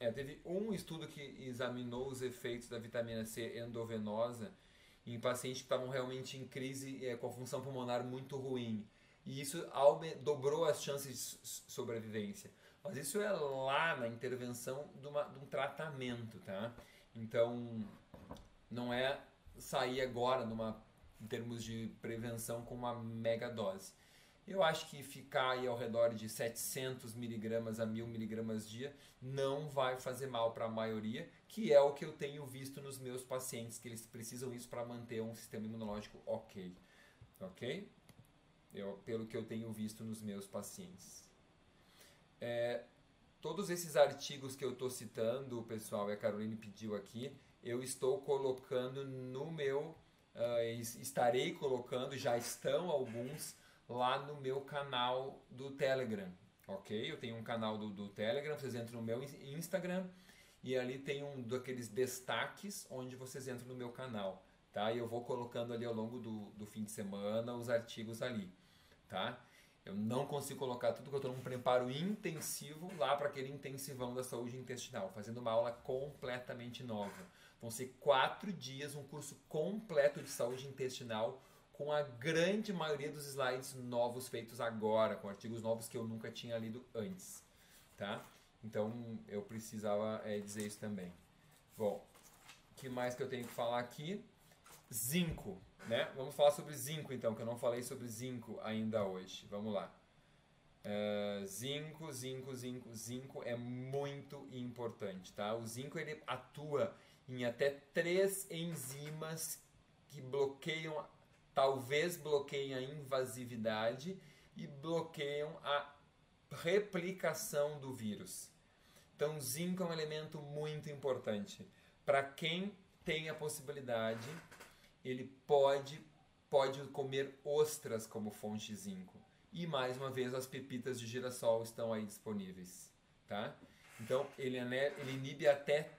S1: É, teve um estudo que examinou os efeitos da vitamina C endovenosa em pacientes que estavam realmente em crise é, com a função pulmonar muito ruim. E isso dobrou as chances de sobrevivência. Mas isso é lá na intervenção de, uma, de um tratamento, tá? Então, não é sair agora numa em termos de prevenção com uma mega dose. Eu acho que ficar aí ao redor de 700 miligramas a 1000 miligramas dia não vai fazer mal para a maioria, que é o que eu tenho visto nos meus pacientes, que eles precisam isso para manter um sistema imunológico ok. Ok? Eu, pelo que eu tenho visto nos meus pacientes. É, todos esses artigos que eu estou citando, pessoal, e a Caroline pediu aqui, eu estou colocando no meu Uh, estarei colocando, já estão alguns lá no meu canal do Telegram, ok? Eu tenho um canal do, do Telegram, vocês entram no meu Instagram e ali tem um daqueles destaques onde vocês entram no meu canal, tá? E eu vou colocando ali ao longo do, do fim de semana os artigos ali, tá? Eu não consigo colocar tudo que eu estou num preparo intensivo lá para aquele intensivão da saúde intestinal, fazendo uma aula completamente nova. Vão ser quatro dias, um curso completo de saúde intestinal, com a grande maioria dos slides novos feitos agora, com artigos novos que eu nunca tinha lido antes, tá? Então eu precisava é, dizer isso também. Bom, o que mais que eu tenho que falar aqui? Zinco, né? Vamos falar sobre zinco então, que eu não falei sobre zinco ainda hoje. Vamos lá. Uh, zinco, zinco, zinco, zinco é muito importante, tá? O zinco ele atua em até três enzimas que bloqueiam, talvez bloqueiem a invasividade e bloqueiam a replicação do vírus. Então, zinco é um elemento muito importante. Para quem tem a possibilidade, ele pode, pode comer ostras como fonte de zinco. E mais uma vez, as pepitas de girassol estão aí disponíveis. Tá? Então, ele, ele inibe até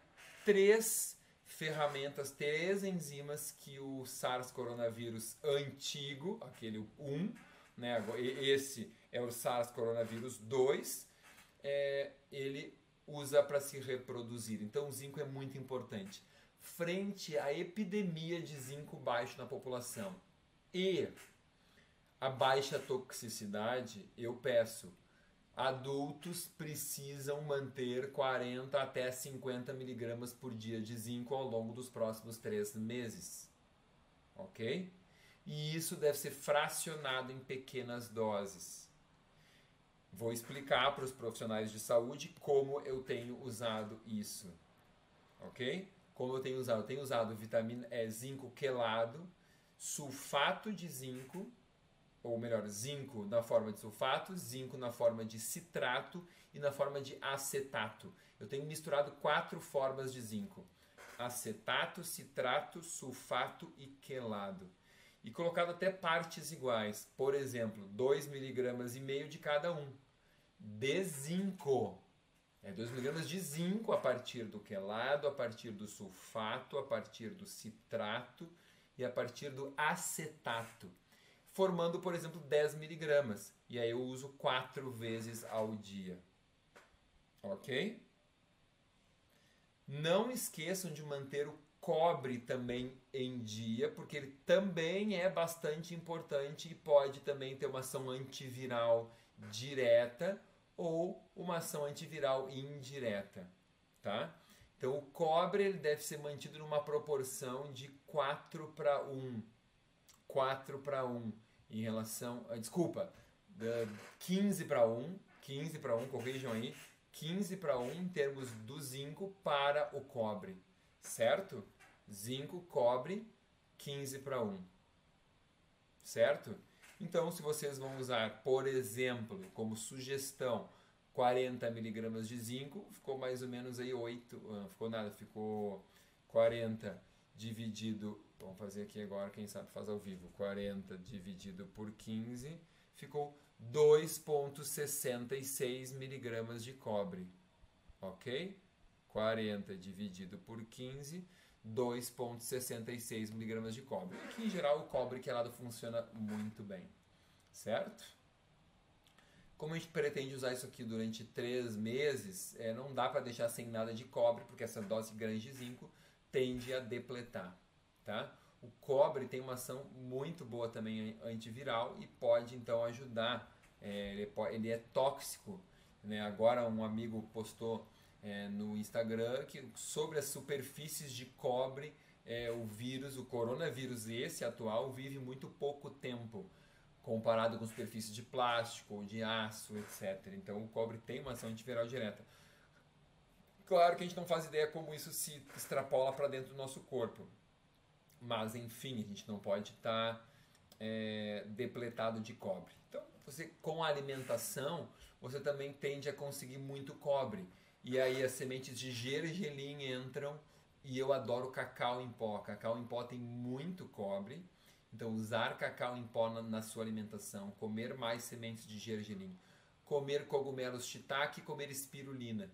S1: três ferramentas, três enzimas que o SARS coronavírus antigo, aquele 1, né, esse é o SARS coronavírus 2, é, ele usa para se reproduzir. Então o zinco é muito importante. Frente à epidemia de zinco baixo na população e a baixa toxicidade, eu peço adultos precisam manter 40 até 50 miligramas por dia de zinco ao longo dos próximos três meses. Ok? E isso deve ser fracionado em pequenas doses. Vou explicar para os profissionais de saúde como eu tenho usado isso. Ok? Como eu tenho usado? Eu tenho usado vitamina é, zinco quelado, sulfato de zinco ou melhor, zinco na forma de sulfato, zinco na forma de citrato e na forma de acetato. Eu tenho misturado quatro formas de zinco: acetato, citrato, sulfato e quelado. E colocado até partes iguais. Por exemplo, 2 miligramas e meio de cada um. De zinco. É 2 miligramas de zinco a partir do quelado, a partir do sulfato, a partir do citrato e a partir do acetato formando, por exemplo, 10 miligramas. E aí eu uso quatro vezes ao dia. Ok? Não esqueçam de manter o cobre também em dia, porque ele também é bastante importante e pode também ter uma ação antiviral direta ou uma ação antiviral indireta, tá? Então o cobre ele deve ser mantido numa proporção de 4 para 1. 4 para 1 em relação. A, desculpa, 15 para 1, 15 para 1, corrijam aí, 15 para 1 em termos do zinco para o cobre, certo? Zinco, cobre, 15 para 1, certo? Então, se vocês vão usar, por exemplo, como sugestão, 40 miligramas de zinco, ficou mais ou menos aí 8, não ficou nada, ficou 40 dividido Vamos fazer aqui agora, quem sabe faz ao vivo. 40 dividido por 15 ficou 2,66 miligramas de cobre. Ok? 40 dividido por 15, 2,66 miligramas de cobre. Aqui, em geral, o cobre quelado funciona muito bem. Certo? Como a gente pretende usar isso aqui durante 3 meses, é, não dá para deixar sem nada de cobre, porque essa dose grande de zinco tende a depletar tá? O cobre tem uma ação muito boa também antiviral e pode então ajudar. É, ele, ele, é tóxico. Né? Agora um amigo postou é, no Instagram que sobre as superfícies de cobre é, o vírus, o coronavírus esse atual vive muito pouco tempo comparado com superfícies de plástico ou de aço, etc. Então o cobre tem uma ação antiviral direta. Claro que a gente não faz ideia como isso se extrapola para dentro do nosso corpo. Mas, enfim, a gente não pode estar tá, é, depletado de cobre. Então, você com a alimentação, você também tende a conseguir muito cobre. E aí as sementes de gergelim entram e eu adoro cacau em pó. Cacau em pó tem muito cobre. Então, usar cacau em pó na, na sua alimentação, comer mais sementes de gergelim, comer cogumelos shiitake, comer espirulina.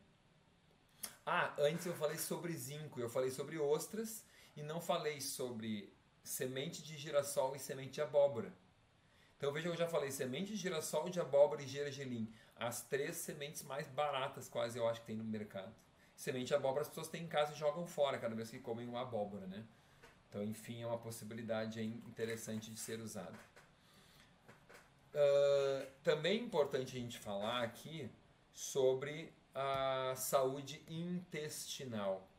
S1: Ah, antes eu falei sobre zinco, eu falei sobre ostras e não falei sobre semente de girassol e semente de abóbora. Então veja que eu já falei semente de girassol, de abóbora e gergelim. As três sementes mais baratas quase eu acho que tem no mercado. Semente de abóbora as pessoas têm em casa e jogam fora cada vez que comem uma abóbora, né? Então, enfim, é uma possibilidade interessante de ser usada. Uh, também é importante a gente falar aqui sobre a saúde intestinal,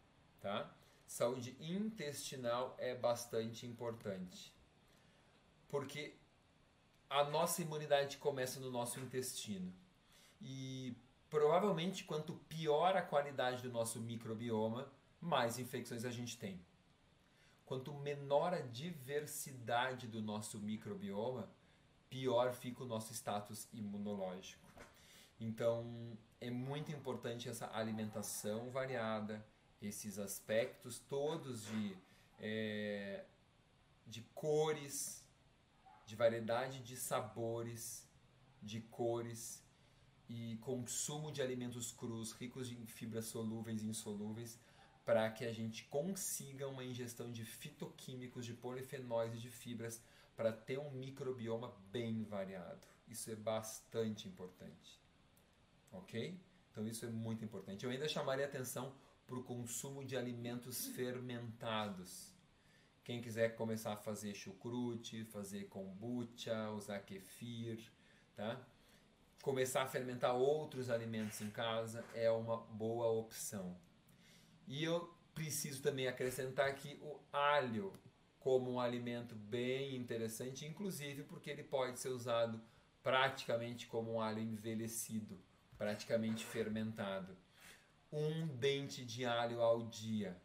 S1: tá? Saúde intestinal é bastante importante, porque a nossa imunidade começa no nosso intestino e provavelmente quanto pior a qualidade do nosso microbioma, mais infecções a gente tem. Quanto menor a diversidade do nosso microbioma, pior fica o nosso status imunológico. Então, é muito importante essa alimentação variada, esses aspectos todos de, é, de cores, de variedade de sabores, de cores e consumo de alimentos crus, ricos em fibras solúveis e insolúveis, para que a gente consiga uma ingestão de fitoquímicos, de polifenóis e de fibras para ter um microbioma bem variado. Isso é bastante importante. Ok? Então isso é muito importante. Eu ainda chamaria atenção para o consumo de alimentos fermentados. Quem quiser começar a fazer chucrute, fazer kombucha, usar kefir, tá? Começar a fermentar outros alimentos em casa é uma boa opção. E eu preciso também acrescentar aqui o alho, como um alimento bem interessante, inclusive porque ele pode ser usado praticamente como um alho envelhecido, praticamente fermentado. Um dente de alho ao dia.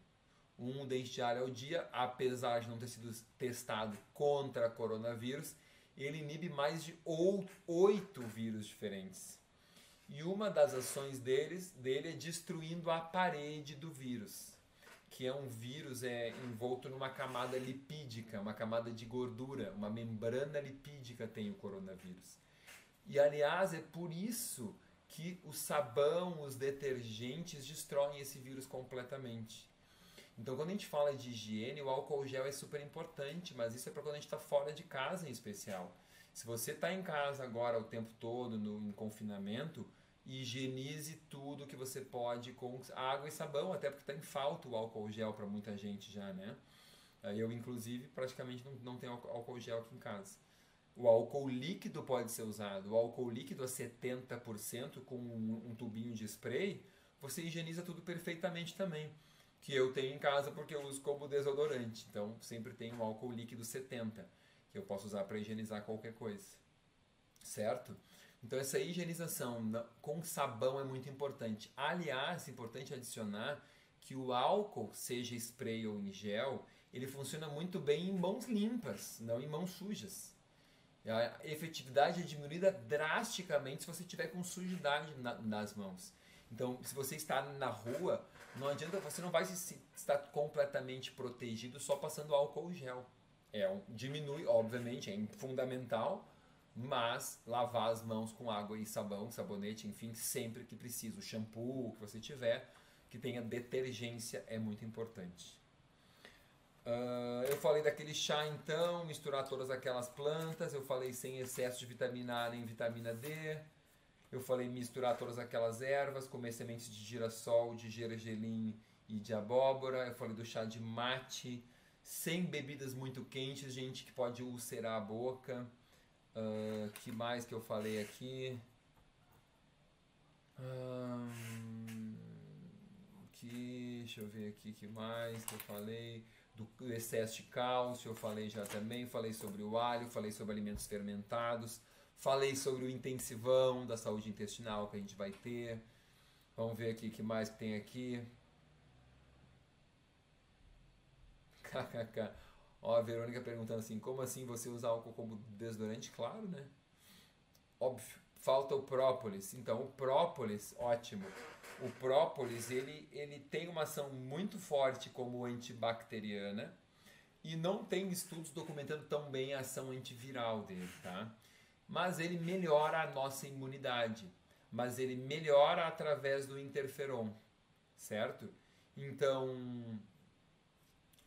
S1: Um dente de alho ao dia, apesar de não ter sido testado contra coronavírus, ele inibe mais de oito vírus diferentes. E uma das ações deles, dele é destruindo a parede do vírus que é um vírus é envolto numa camada lipídica, uma camada de gordura, uma membrana lipídica tem o coronavírus. E aliás, é por isso que o sabão, os detergentes destroem esse vírus completamente. Então, quando a gente fala de higiene, o álcool gel é super importante, mas isso é para quando a gente está fora de casa em especial. Se você está em casa agora o tempo todo, no, em confinamento, higienize tudo que você pode com água e sabão, até porque está em falta o álcool gel para muita gente já, né? Eu, inclusive, praticamente não, não tenho álcool gel aqui em casa. O álcool líquido pode ser usado. O álcool líquido a 70% com um, um tubinho de spray, você higieniza tudo perfeitamente também. Que eu tenho em casa porque eu uso como desodorante. Então, sempre tenho um álcool líquido 70, que eu posso usar para higienizar qualquer coisa. Certo? Então essa higienização com sabão é muito importante. Aliás, é importante adicionar que o álcool, seja spray ou em gel, ele funciona muito bem em mãos limpas, não em mãos sujas. A efetividade é diminuída drasticamente se você tiver com sujidade na, nas mãos. Então, se você está na rua, não adianta, você não vai se, estar completamente protegido só passando álcool gel. É, diminui, obviamente, é fundamental, mas lavar as mãos com água e sabão, sabonete, enfim, sempre que precisa. O shampoo que você tiver, que tenha detergência, é muito importante. Uh, eu falei daquele chá então, misturar todas aquelas plantas. Eu falei sem excesso de vitamina A nem vitamina D. Eu falei misturar todas aquelas ervas, comer sementes de girassol, de gergelim e de abóbora. Eu falei do chá de mate, sem bebidas muito quentes, gente, que pode ulcerar a boca. Uh, que mais que eu falei aqui? Um, que, deixa eu ver aqui que mais que eu falei. Do excesso de cálcio, eu falei já também. Falei sobre o alho, falei sobre alimentos fermentados. Falei sobre o intensivão da saúde intestinal que a gente vai ter. Vamos ver aqui que mais que tem aqui. KKK. Ó, a Verônica perguntando assim, como assim você usa álcool como desodorante? Claro, né? Óbvio. Falta o própolis. Então, o própolis, ótimo. O própolis, ele, ele tem uma ação muito forte como antibacteriana e não tem estudos documentando tão bem a ação antiviral dele, tá? Mas ele melhora a nossa imunidade. Mas ele melhora através do interferon, certo? Então,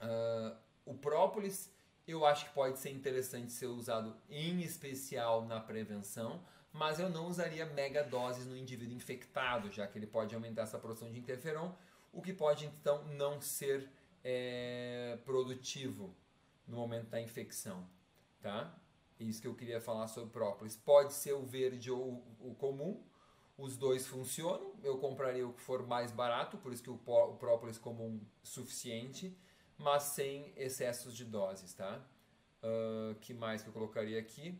S1: uh, o própolis Eu acho que pode ser interessante ser usado em especial na prevenção, mas eu não usaria mega doses no indivíduo infectado, já que ele pode aumentar essa produção de interferon, o que pode então não ser é, produtivo no momento da infecção, tá? Isso que eu queria falar sobre própolis. Pode ser o verde ou o comum, os dois funcionam. Eu compraria o que for mais barato, por isso que o, própolis comum suficiente, mas sem excessos de doses, tá? Uh, que mais que eu colocaria aqui?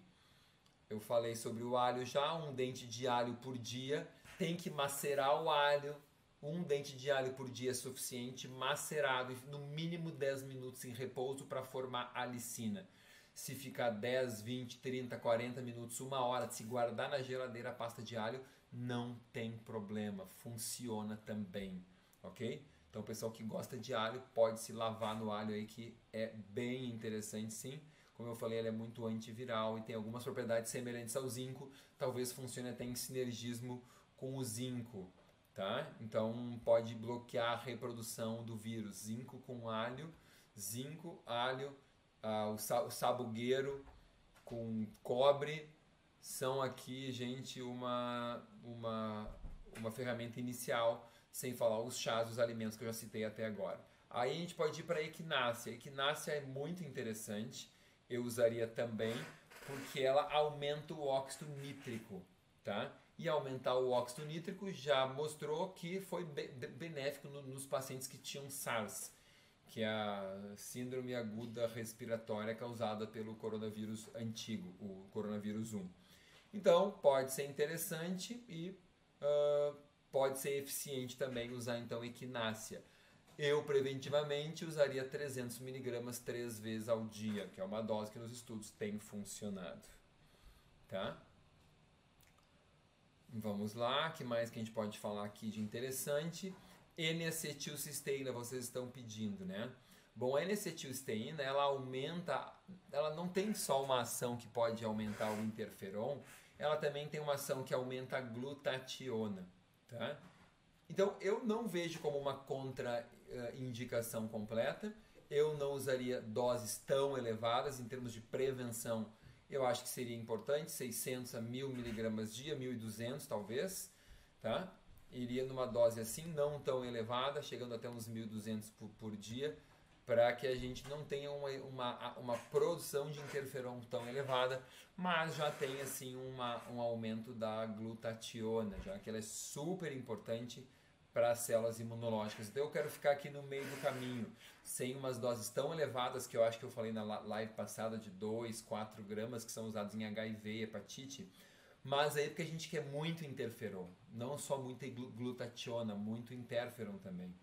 S1: Eu falei sobre o alho já, um dente de alho por dia. Tem que macerar o alho. Um dente de alho por dia é suficiente, macerado, no mínimo 10 minutos em repouso para formar alicina se ficar 10, 20, 30, 40 minutos, uma hora, se guardar na geladeira a pasta de alho, não tem problema, funciona também, ok? Então, o pessoal que gosta de alho pode se lavar no alho aí, que é bem interessante sim. Como eu falei, ele é muito antiviral e tem algumas propriedades semelhantes ao zinco, talvez funcione até em sinergismo com o zinco, tá? Então, pode bloquear a reprodução do vírus. Zinco com alho, zinco, alho, ah, o sabugueiro com cobre são aqui, gente, uma, uma, uma ferramenta inicial, sem falar os chás, os alimentos que eu já citei até agora. Aí a gente pode ir para a equinácea. A equinácea é muito interessante, eu usaria também, porque ela aumenta o óxido nítrico, tá? E aumentar o óxido nítrico já mostrou que foi benéfico nos pacientes que tinham SARS que é a síndrome aguda respiratória causada pelo coronavírus antigo, o coronavírus 1. Então, pode ser interessante e uh, pode ser eficiente também usar então equinácea. Eu preventivamente usaria 300 miligramas três vezes ao dia, que é uma dose que nos estudos tem funcionado. Tá? Vamos lá, que mais que a gente pode falar aqui de interessante? N-acetilcisteína vocês estão pedindo, né? Bom, a N-acetilcisteína, ela aumenta, ela não tem só uma ação que pode aumentar o interferon, ela também tem uma ação que aumenta a glutationa, tá? Então, eu não vejo como uma contraindicação completa, eu não usaria doses tão elevadas em termos de prevenção, eu acho que seria importante, 600 a 1000 miligramas dia, 1200 talvez, tá? Iria numa dose assim, não tão elevada, chegando até uns 1.200 por, por dia, para que a gente não tenha uma, uma, uma produção de interferon tão elevada, mas já tenha assim uma, um aumento da glutationa, já que ela é super importante para as células imunológicas. Então eu quero ficar aqui no meio do caminho, sem umas doses tão elevadas que eu acho que eu falei na live passada de 2, 4 gramas que são usados em HIV e hepatite, mas aí porque a gente quer muito interferon, não só muita glutationa, muito interferon também.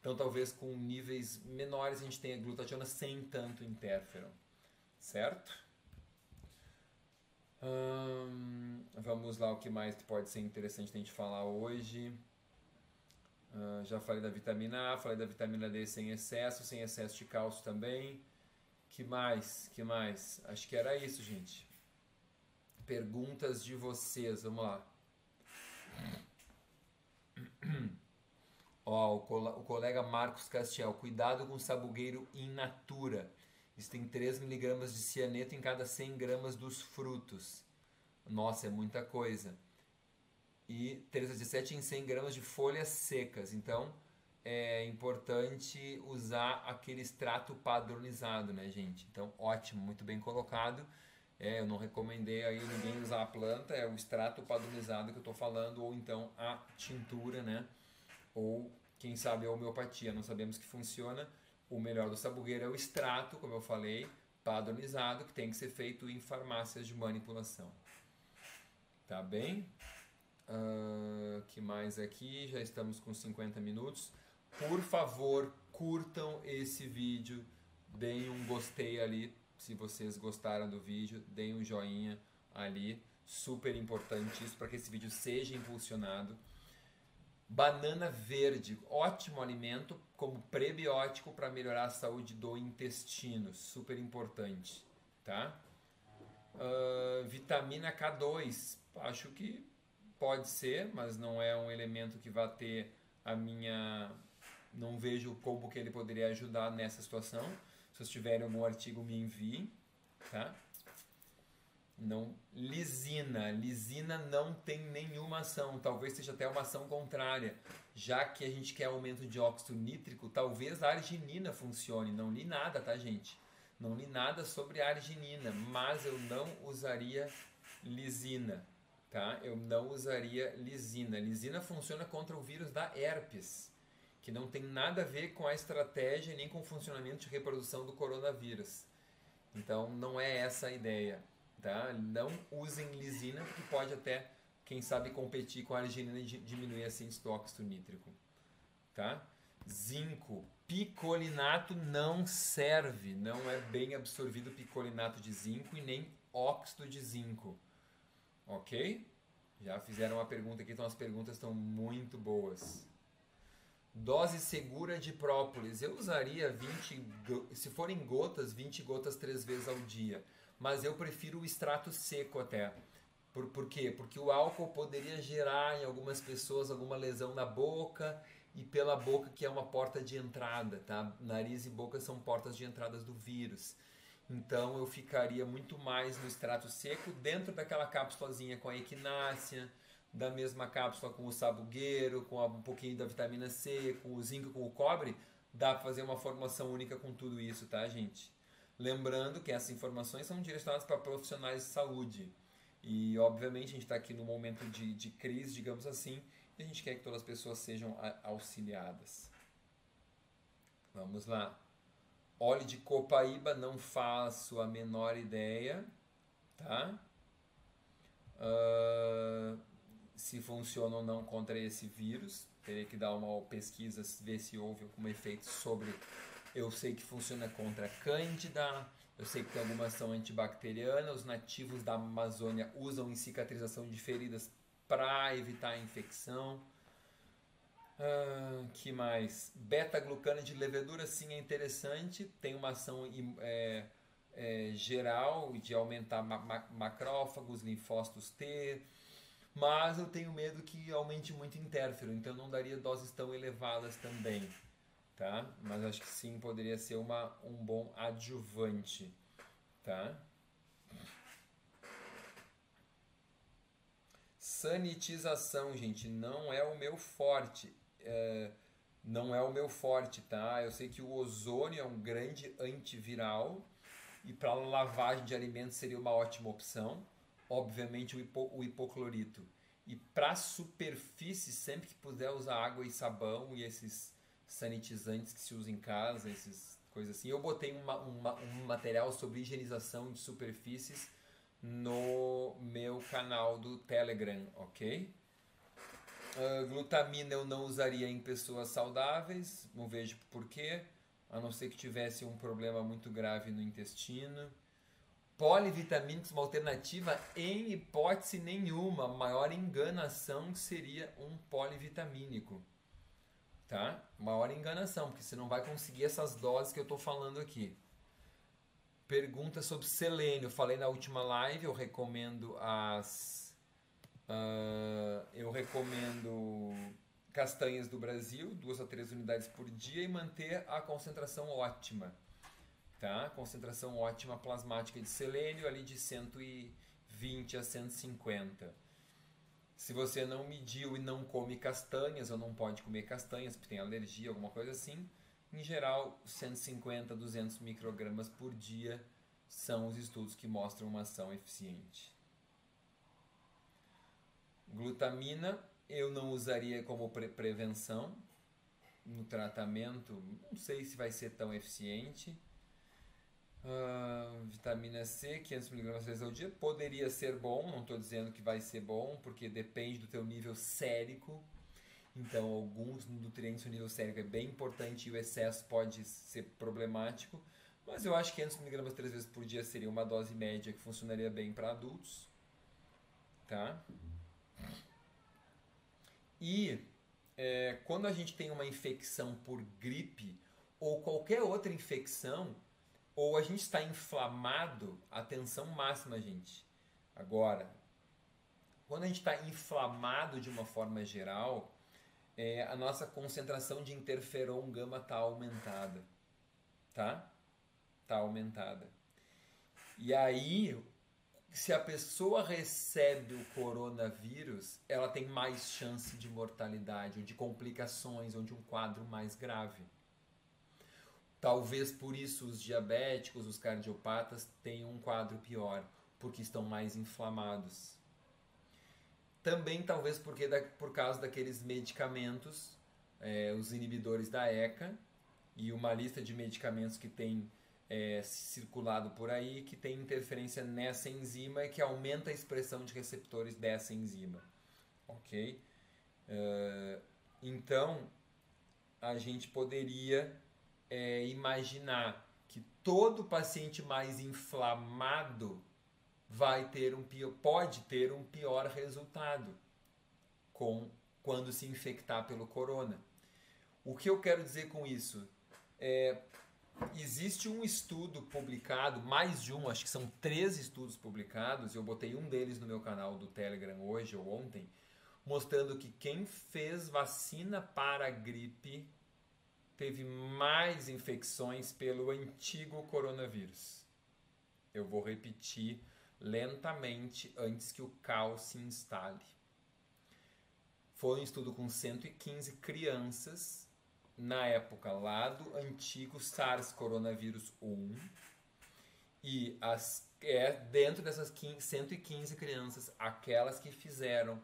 S1: Então talvez com níveis menores a gente tenha glutationa sem tanto interferon, certo? Hum, vamos lá, o que mais pode ser interessante a gente falar hoje? Uh, já falei da vitamina A, falei da vitamina D sem excesso, sem excesso de cálcio também. Que mais? Que mais? Acho que era isso, gente perguntas de vocês. Vamos lá. Ó, o, colega Marcos Castiel, cuidado com o sabugueiro in natura. Isso tem 3 miligramas de cianeto em cada 100 gramas dos frutos. Nossa, é muita coisa. E 3 a 17 em 100 gramas de folhas secas. Então, é importante usar aquele extrato padronizado, né, gente? Então, ótimo, muito bem colocado. É, eu não recomendei aí ninguém usar a planta, é o extrato padronizado que eu estou falando, ou então a tintura, né? Ou quem sabe a homeopatia, não sabemos que funciona. O melhor do sabugueiro é o extrato, como eu falei, padronizado, que tem que ser feito em farmácias de manipulação. Tá bem? Uh, que mais aqui? Já estamos com 50 minutos. Por favor, curtam esse vídeo, deem um gostei ali se vocês gostaram do vídeo, deem um joinha ali, super importante isso para que esse vídeo seja impulsionado. Banana verde, ótimo alimento como prebiótico para melhorar a saúde do intestino, super importante, tá? Uh, vitamina K2, acho que pode ser, mas não é um elemento que vai ter a minha, não vejo como que ele poderia ajudar nessa situação Se vocês tiverem algum artigo, me enviem, tá? Não, lisina, lisina não tem nenhuma ação, talvez seja até uma ação contrária. Já que a gente quer aumento de óxido nítrico, talvez a arginina funcione. Não li nada, tá, gente? Não li nada sobre arginina, mas eu não usaria lisina, tá? Eu não usaria lisina. Lisina funciona contra o vírus da herpes, que não tem nada a ver com a estratégia nem com o funcionamento de reprodução do coronavírus. Então não é essa a ideia, tá? Não usem lisina porque pode até, quem sabe, competir com a arginina e diminuir assim o óxido nítrico, tá? Zinco, picolinato não serve, não é bem absorvido picolinato de zinco e nem óxido de zinco. Ok? Já fizeram uma pergunta aqui, então as perguntas estão muito boas. Dose segura de própolis. Eu usaria 20, se forem gotas, 20 gotas três vezes ao dia. Mas eu prefiro o extrato seco até. Por, por quê? Porque o álcool poderia gerar em algumas pessoas alguma lesão na boca e pela boca que é uma porta de entrada, tá? Nariz e boca são portas de entradas do vírus. Então eu ficaria muito mais no extrato seco dentro daquela cápsulazinha com a equinácea, da mesma cápsula com o sabugueiro, com um pouquinho da vitamina C, com o zinco, com o cobre, dá para fazer uma formulação única com tudo isso, tá, gente? Lembrando que essas informações são direcionadas para profissionais de saúde. E, obviamente, a gente está aqui no momento de, de crise, digamos assim, e a gente quer que todas as pessoas sejam auxiliadas. Vamos lá. Óleo de copaíba, não faço a menor ideia, tá? Uh, se funciona ou não contra esse vírus. Teria que dar uma pesquisa, ver se houve algum efeito sobre. Eu sei que funciona contra cândida, eu sei que tem alguma ação antibacteriana. Os nativos da Amazônia usam em cicatrização de feridas para evitar a infecção. Ah, que mais? Beta-glucana de levedura, sim, é interessante. Tem uma ação é, é, geral de aumentar ma ma macrófagos, linfócitos T. Mas eu tenho medo que aumente muito interfero, então não daria doses tão elevadas também. Tá? Mas acho que sim, poderia ser uma, um bom adjuvante. Tá? Sanitização, gente, não é o meu forte. É, não é o meu forte, tá? Eu sei que o ozônio é um grande antiviral e para lavagem de alimentos seria uma ótima opção. Obviamente o, hipo, o hipoclorito. E para superfície, sempre que puder usar água e sabão e esses sanitizantes que se usam em casa, essas coisas assim. Eu botei uma, uma, um material sobre higienização de superfícies no meu canal do Telegram, ok? Uh, glutamina eu não usaria em pessoas saudáveis, não vejo porquê, a não ser que tivesse um problema muito grave no intestino. Polivitamínicos, uma alternativa em hipótese nenhuma. A maior enganação seria um polivitamínico. Tá? Maior enganação, porque você não vai conseguir essas doses que eu estou falando aqui. Pergunta sobre selênio. Falei na última live, eu recomendo as. Uh, eu recomendo castanhas do Brasil, duas a três unidades por dia e manter a concentração ótima. Tá? Concentração ótima plasmática de selênio ali de 120 a 150. Se você não mediu e não come castanhas ou não pode comer castanhas porque tem alergia, alguma coisa assim, em geral, 150 a 200 microgramas por dia são os estudos que mostram uma ação eficiente. Glutamina eu não usaria como pre prevenção no tratamento, não sei se vai ser tão eficiente. Uh, vitamina C, 500mg vezes ao dia, poderia ser bom, não estou dizendo que vai ser bom, porque depende do teu nível sérico então, alguns nutrientes no nível sérico é bem importante e o excesso pode ser problemático. Mas eu acho que 500 mg três vezes por dia seria uma dose média que funcionaria bem para adultos. Tá? E é, quando a gente tem uma infecção por gripe ou qualquer outra infecção, ou a gente está inflamado, atenção máxima, gente. Agora, quando a gente está inflamado de uma forma geral, é, a nossa concentração de interferon gama está aumentada, tá? está aumentada. E aí, se a pessoa recebe o coronavírus, ela tem mais chance de mortalidade, ou de complicações, ou de um quadro mais grave. Talvez por isso os diabéticos, os cardiopatas tenham um quadro pior, porque estão mais inflamados. Também talvez porque por causa daqueles medicamentos, é, os inibidores da ECA e uma lista de medicamentos que tem é, circulado por aí que tem interferência nessa enzima e que aumenta a expressão de receptores dessa enzima, ok? Uh, então a gente poderia é, imaginar que todo paciente mais inflamado vai ter um pior, pode ter um pior resultado com quando se infectar pelo corona. O que eu quero dizer com isso é existe um estudo publicado, mais de um, acho que são três estudos publicados, eu botei um deles no meu canal do Telegram hoje ou ontem, mostrando que quem fez vacina para gripe teve mais infecções pelo antigo coronavírus. Eu vou repetir lentamente antes que o caos se instale. Foi um estudo com 115 crianças na época lá do antigo SARS coronavírus 1 e as é dentro dessas 15, 115 crianças aquelas que fizeram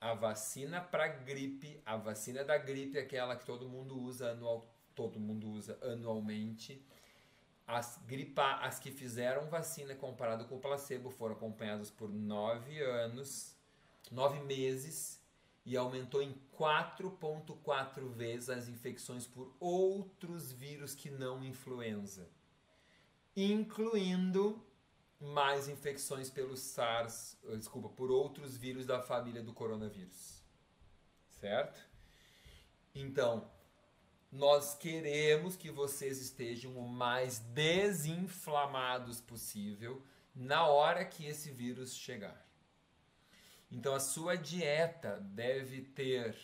S1: a vacina para gripe, a vacina da gripe, aquela que todo mundo usa anual, todo mundo usa anualmente. As gripa, as que fizeram vacina comparado com o placebo foram acompanhadas por nove anos, nove meses e aumentou em 4,4 vezes as infecções por outros vírus que não influenza, incluindo mais infecções pelo SARS, desculpa, por outros vírus da família do coronavírus. Certo? Então, nós queremos que vocês estejam o mais desinflamados possível na hora que esse vírus chegar. Então a sua dieta deve ter,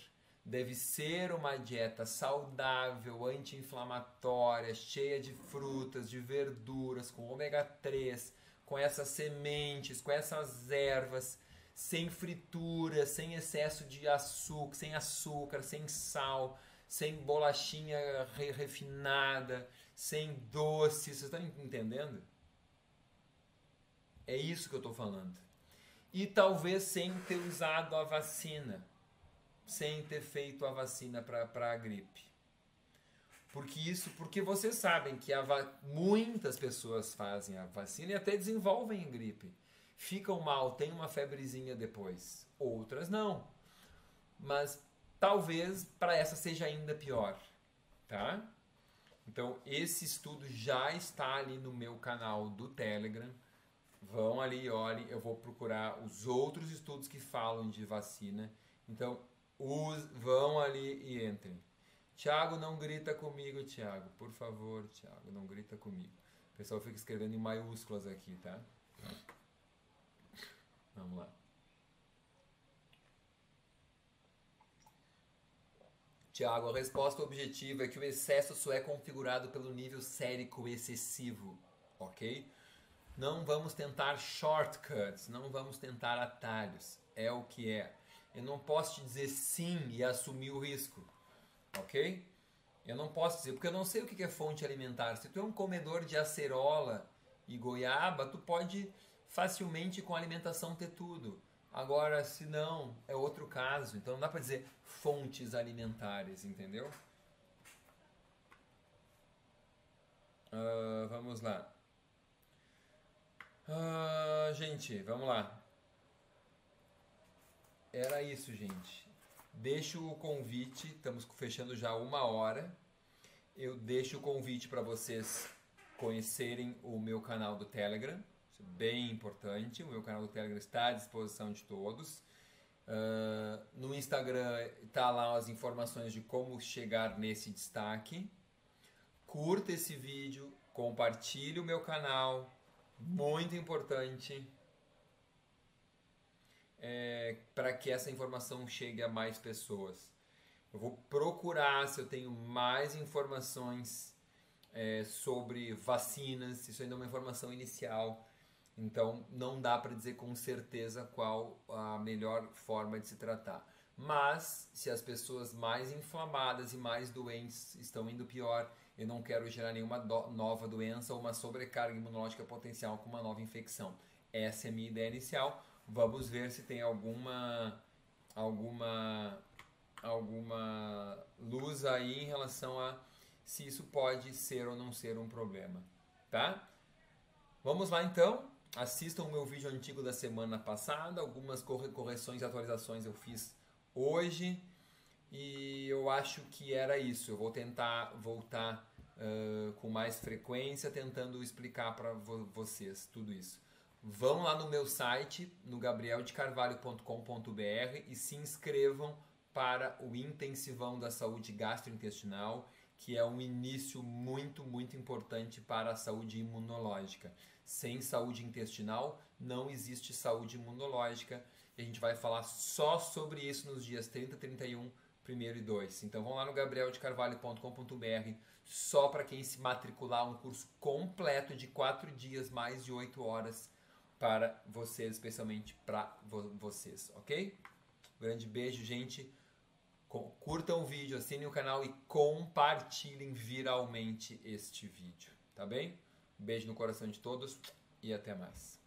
S1: deve ser uma dieta saudável, anti-inflamatória, cheia de frutas, de verduras, com ômega 3, com essas sementes, com essas ervas, sem fritura, sem excesso de açúcar, sem açúcar, sem sal, sem bolachinha re refinada, sem doce. Vocês estão entendendo? É isso que eu estou falando e talvez sem ter usado a vacina, sem ter feito a vacina para a gripe. Porque isso, porque vocês sabem que muitas pessoas fazem a vacina e até desenvolvem gripe. Ficam mal, tem uma febrezinha depois. Outras não. Mas talvez para essa seja ainda pior, tá? Então esse estudo já está ali no meu canal do Telegram vão ali e olhem. Eu vou procurar os outros estudos que falam de vacina. Então, os, vão ali e entrem. Tiago, não grita comigo, Tiago. Por favor, Tiago, não grita comigo. O pessoal fica escrevendo em maiúsculas aqui, tá? Vamos lá. Tiago, a resposta objetiva é que o excesso só é configurado pelo nível sérico excessivo, ok? Não vamos tentar shortcuts, não vamos tentar atalhos. É o que é. Eu não posso te dizer sim e assumir o risco, ok? Eu não posso dizer, porque eu não sei o que é fonte alimentar. Se tu é um comedor de acerola e goiaba, tu pode facilmente com alimentação ter tudo. Agora, se não, é outro caso. Então não dá para dizer fontes alimentares, entendeu? Uh, vamos lá. Ah, gente, vamos lá. Era isso, gente. Deixo o convite, estamos fechando já uma hora. Eu deixo o convite para vocês conhecerem o meu canal do Telegram. Isso é bem importante. O meu canal do Telegram está à disposição de todos. Uh, no Instagram tá lá as informações de como chegar nesse destaque. Curta esse vídeo, compartilhe o meu canal, muito importante é, para que essa informação chegue a mais pessoas. Eu vou procurar se eu tenho mais informações é, sobre vacinas, isso ainda é uma informação inicial, então não dá para dizer com certeza qual a melhor forma de se tratar. Mas se as pessoas mais inflamadas e mais doentes estão indo pior, eu não quero gerar nenhuma do nova doença ou uma sobrecarga imunológica potencial com uma nova infecção. Essa é a minha ideia inicial. Vamos ver se tem alguma alguma alguma luz aí em relação a se isso pode ser ou não ser um problema, tá? Vamos lá então. Assistam o meu vídeo antigo da semana passada, algumas correções e atualizações eu fiz hoje e eu acho que era isso. Eu vou tentar voltar uh, com mais frequência, tentando explicar para vo vocês tudo isso. Vão lá no meu site, no gabrieldecarvalho.com.br e se inscrevam para o intensivão da saúde gastrointestinal que é um início muito, muito importante para a saúde imunológica. Sem saúde intestinal, não existe saúde imunológica. E a gente vai falar só sobre isso nos dias 30, 31, 1 e 2. Então vão lá no gabrieldecarvalho.com.br só para quem se matricular um curso completo de 4 dias, mais de 8 horas para vocês, especialmente para vocês, ok? Grande beijo, gente curtam o vídeo, assinem o canal e compartilhem viralmente este vídeo, tá bem? beijo no coração de todos e até mais.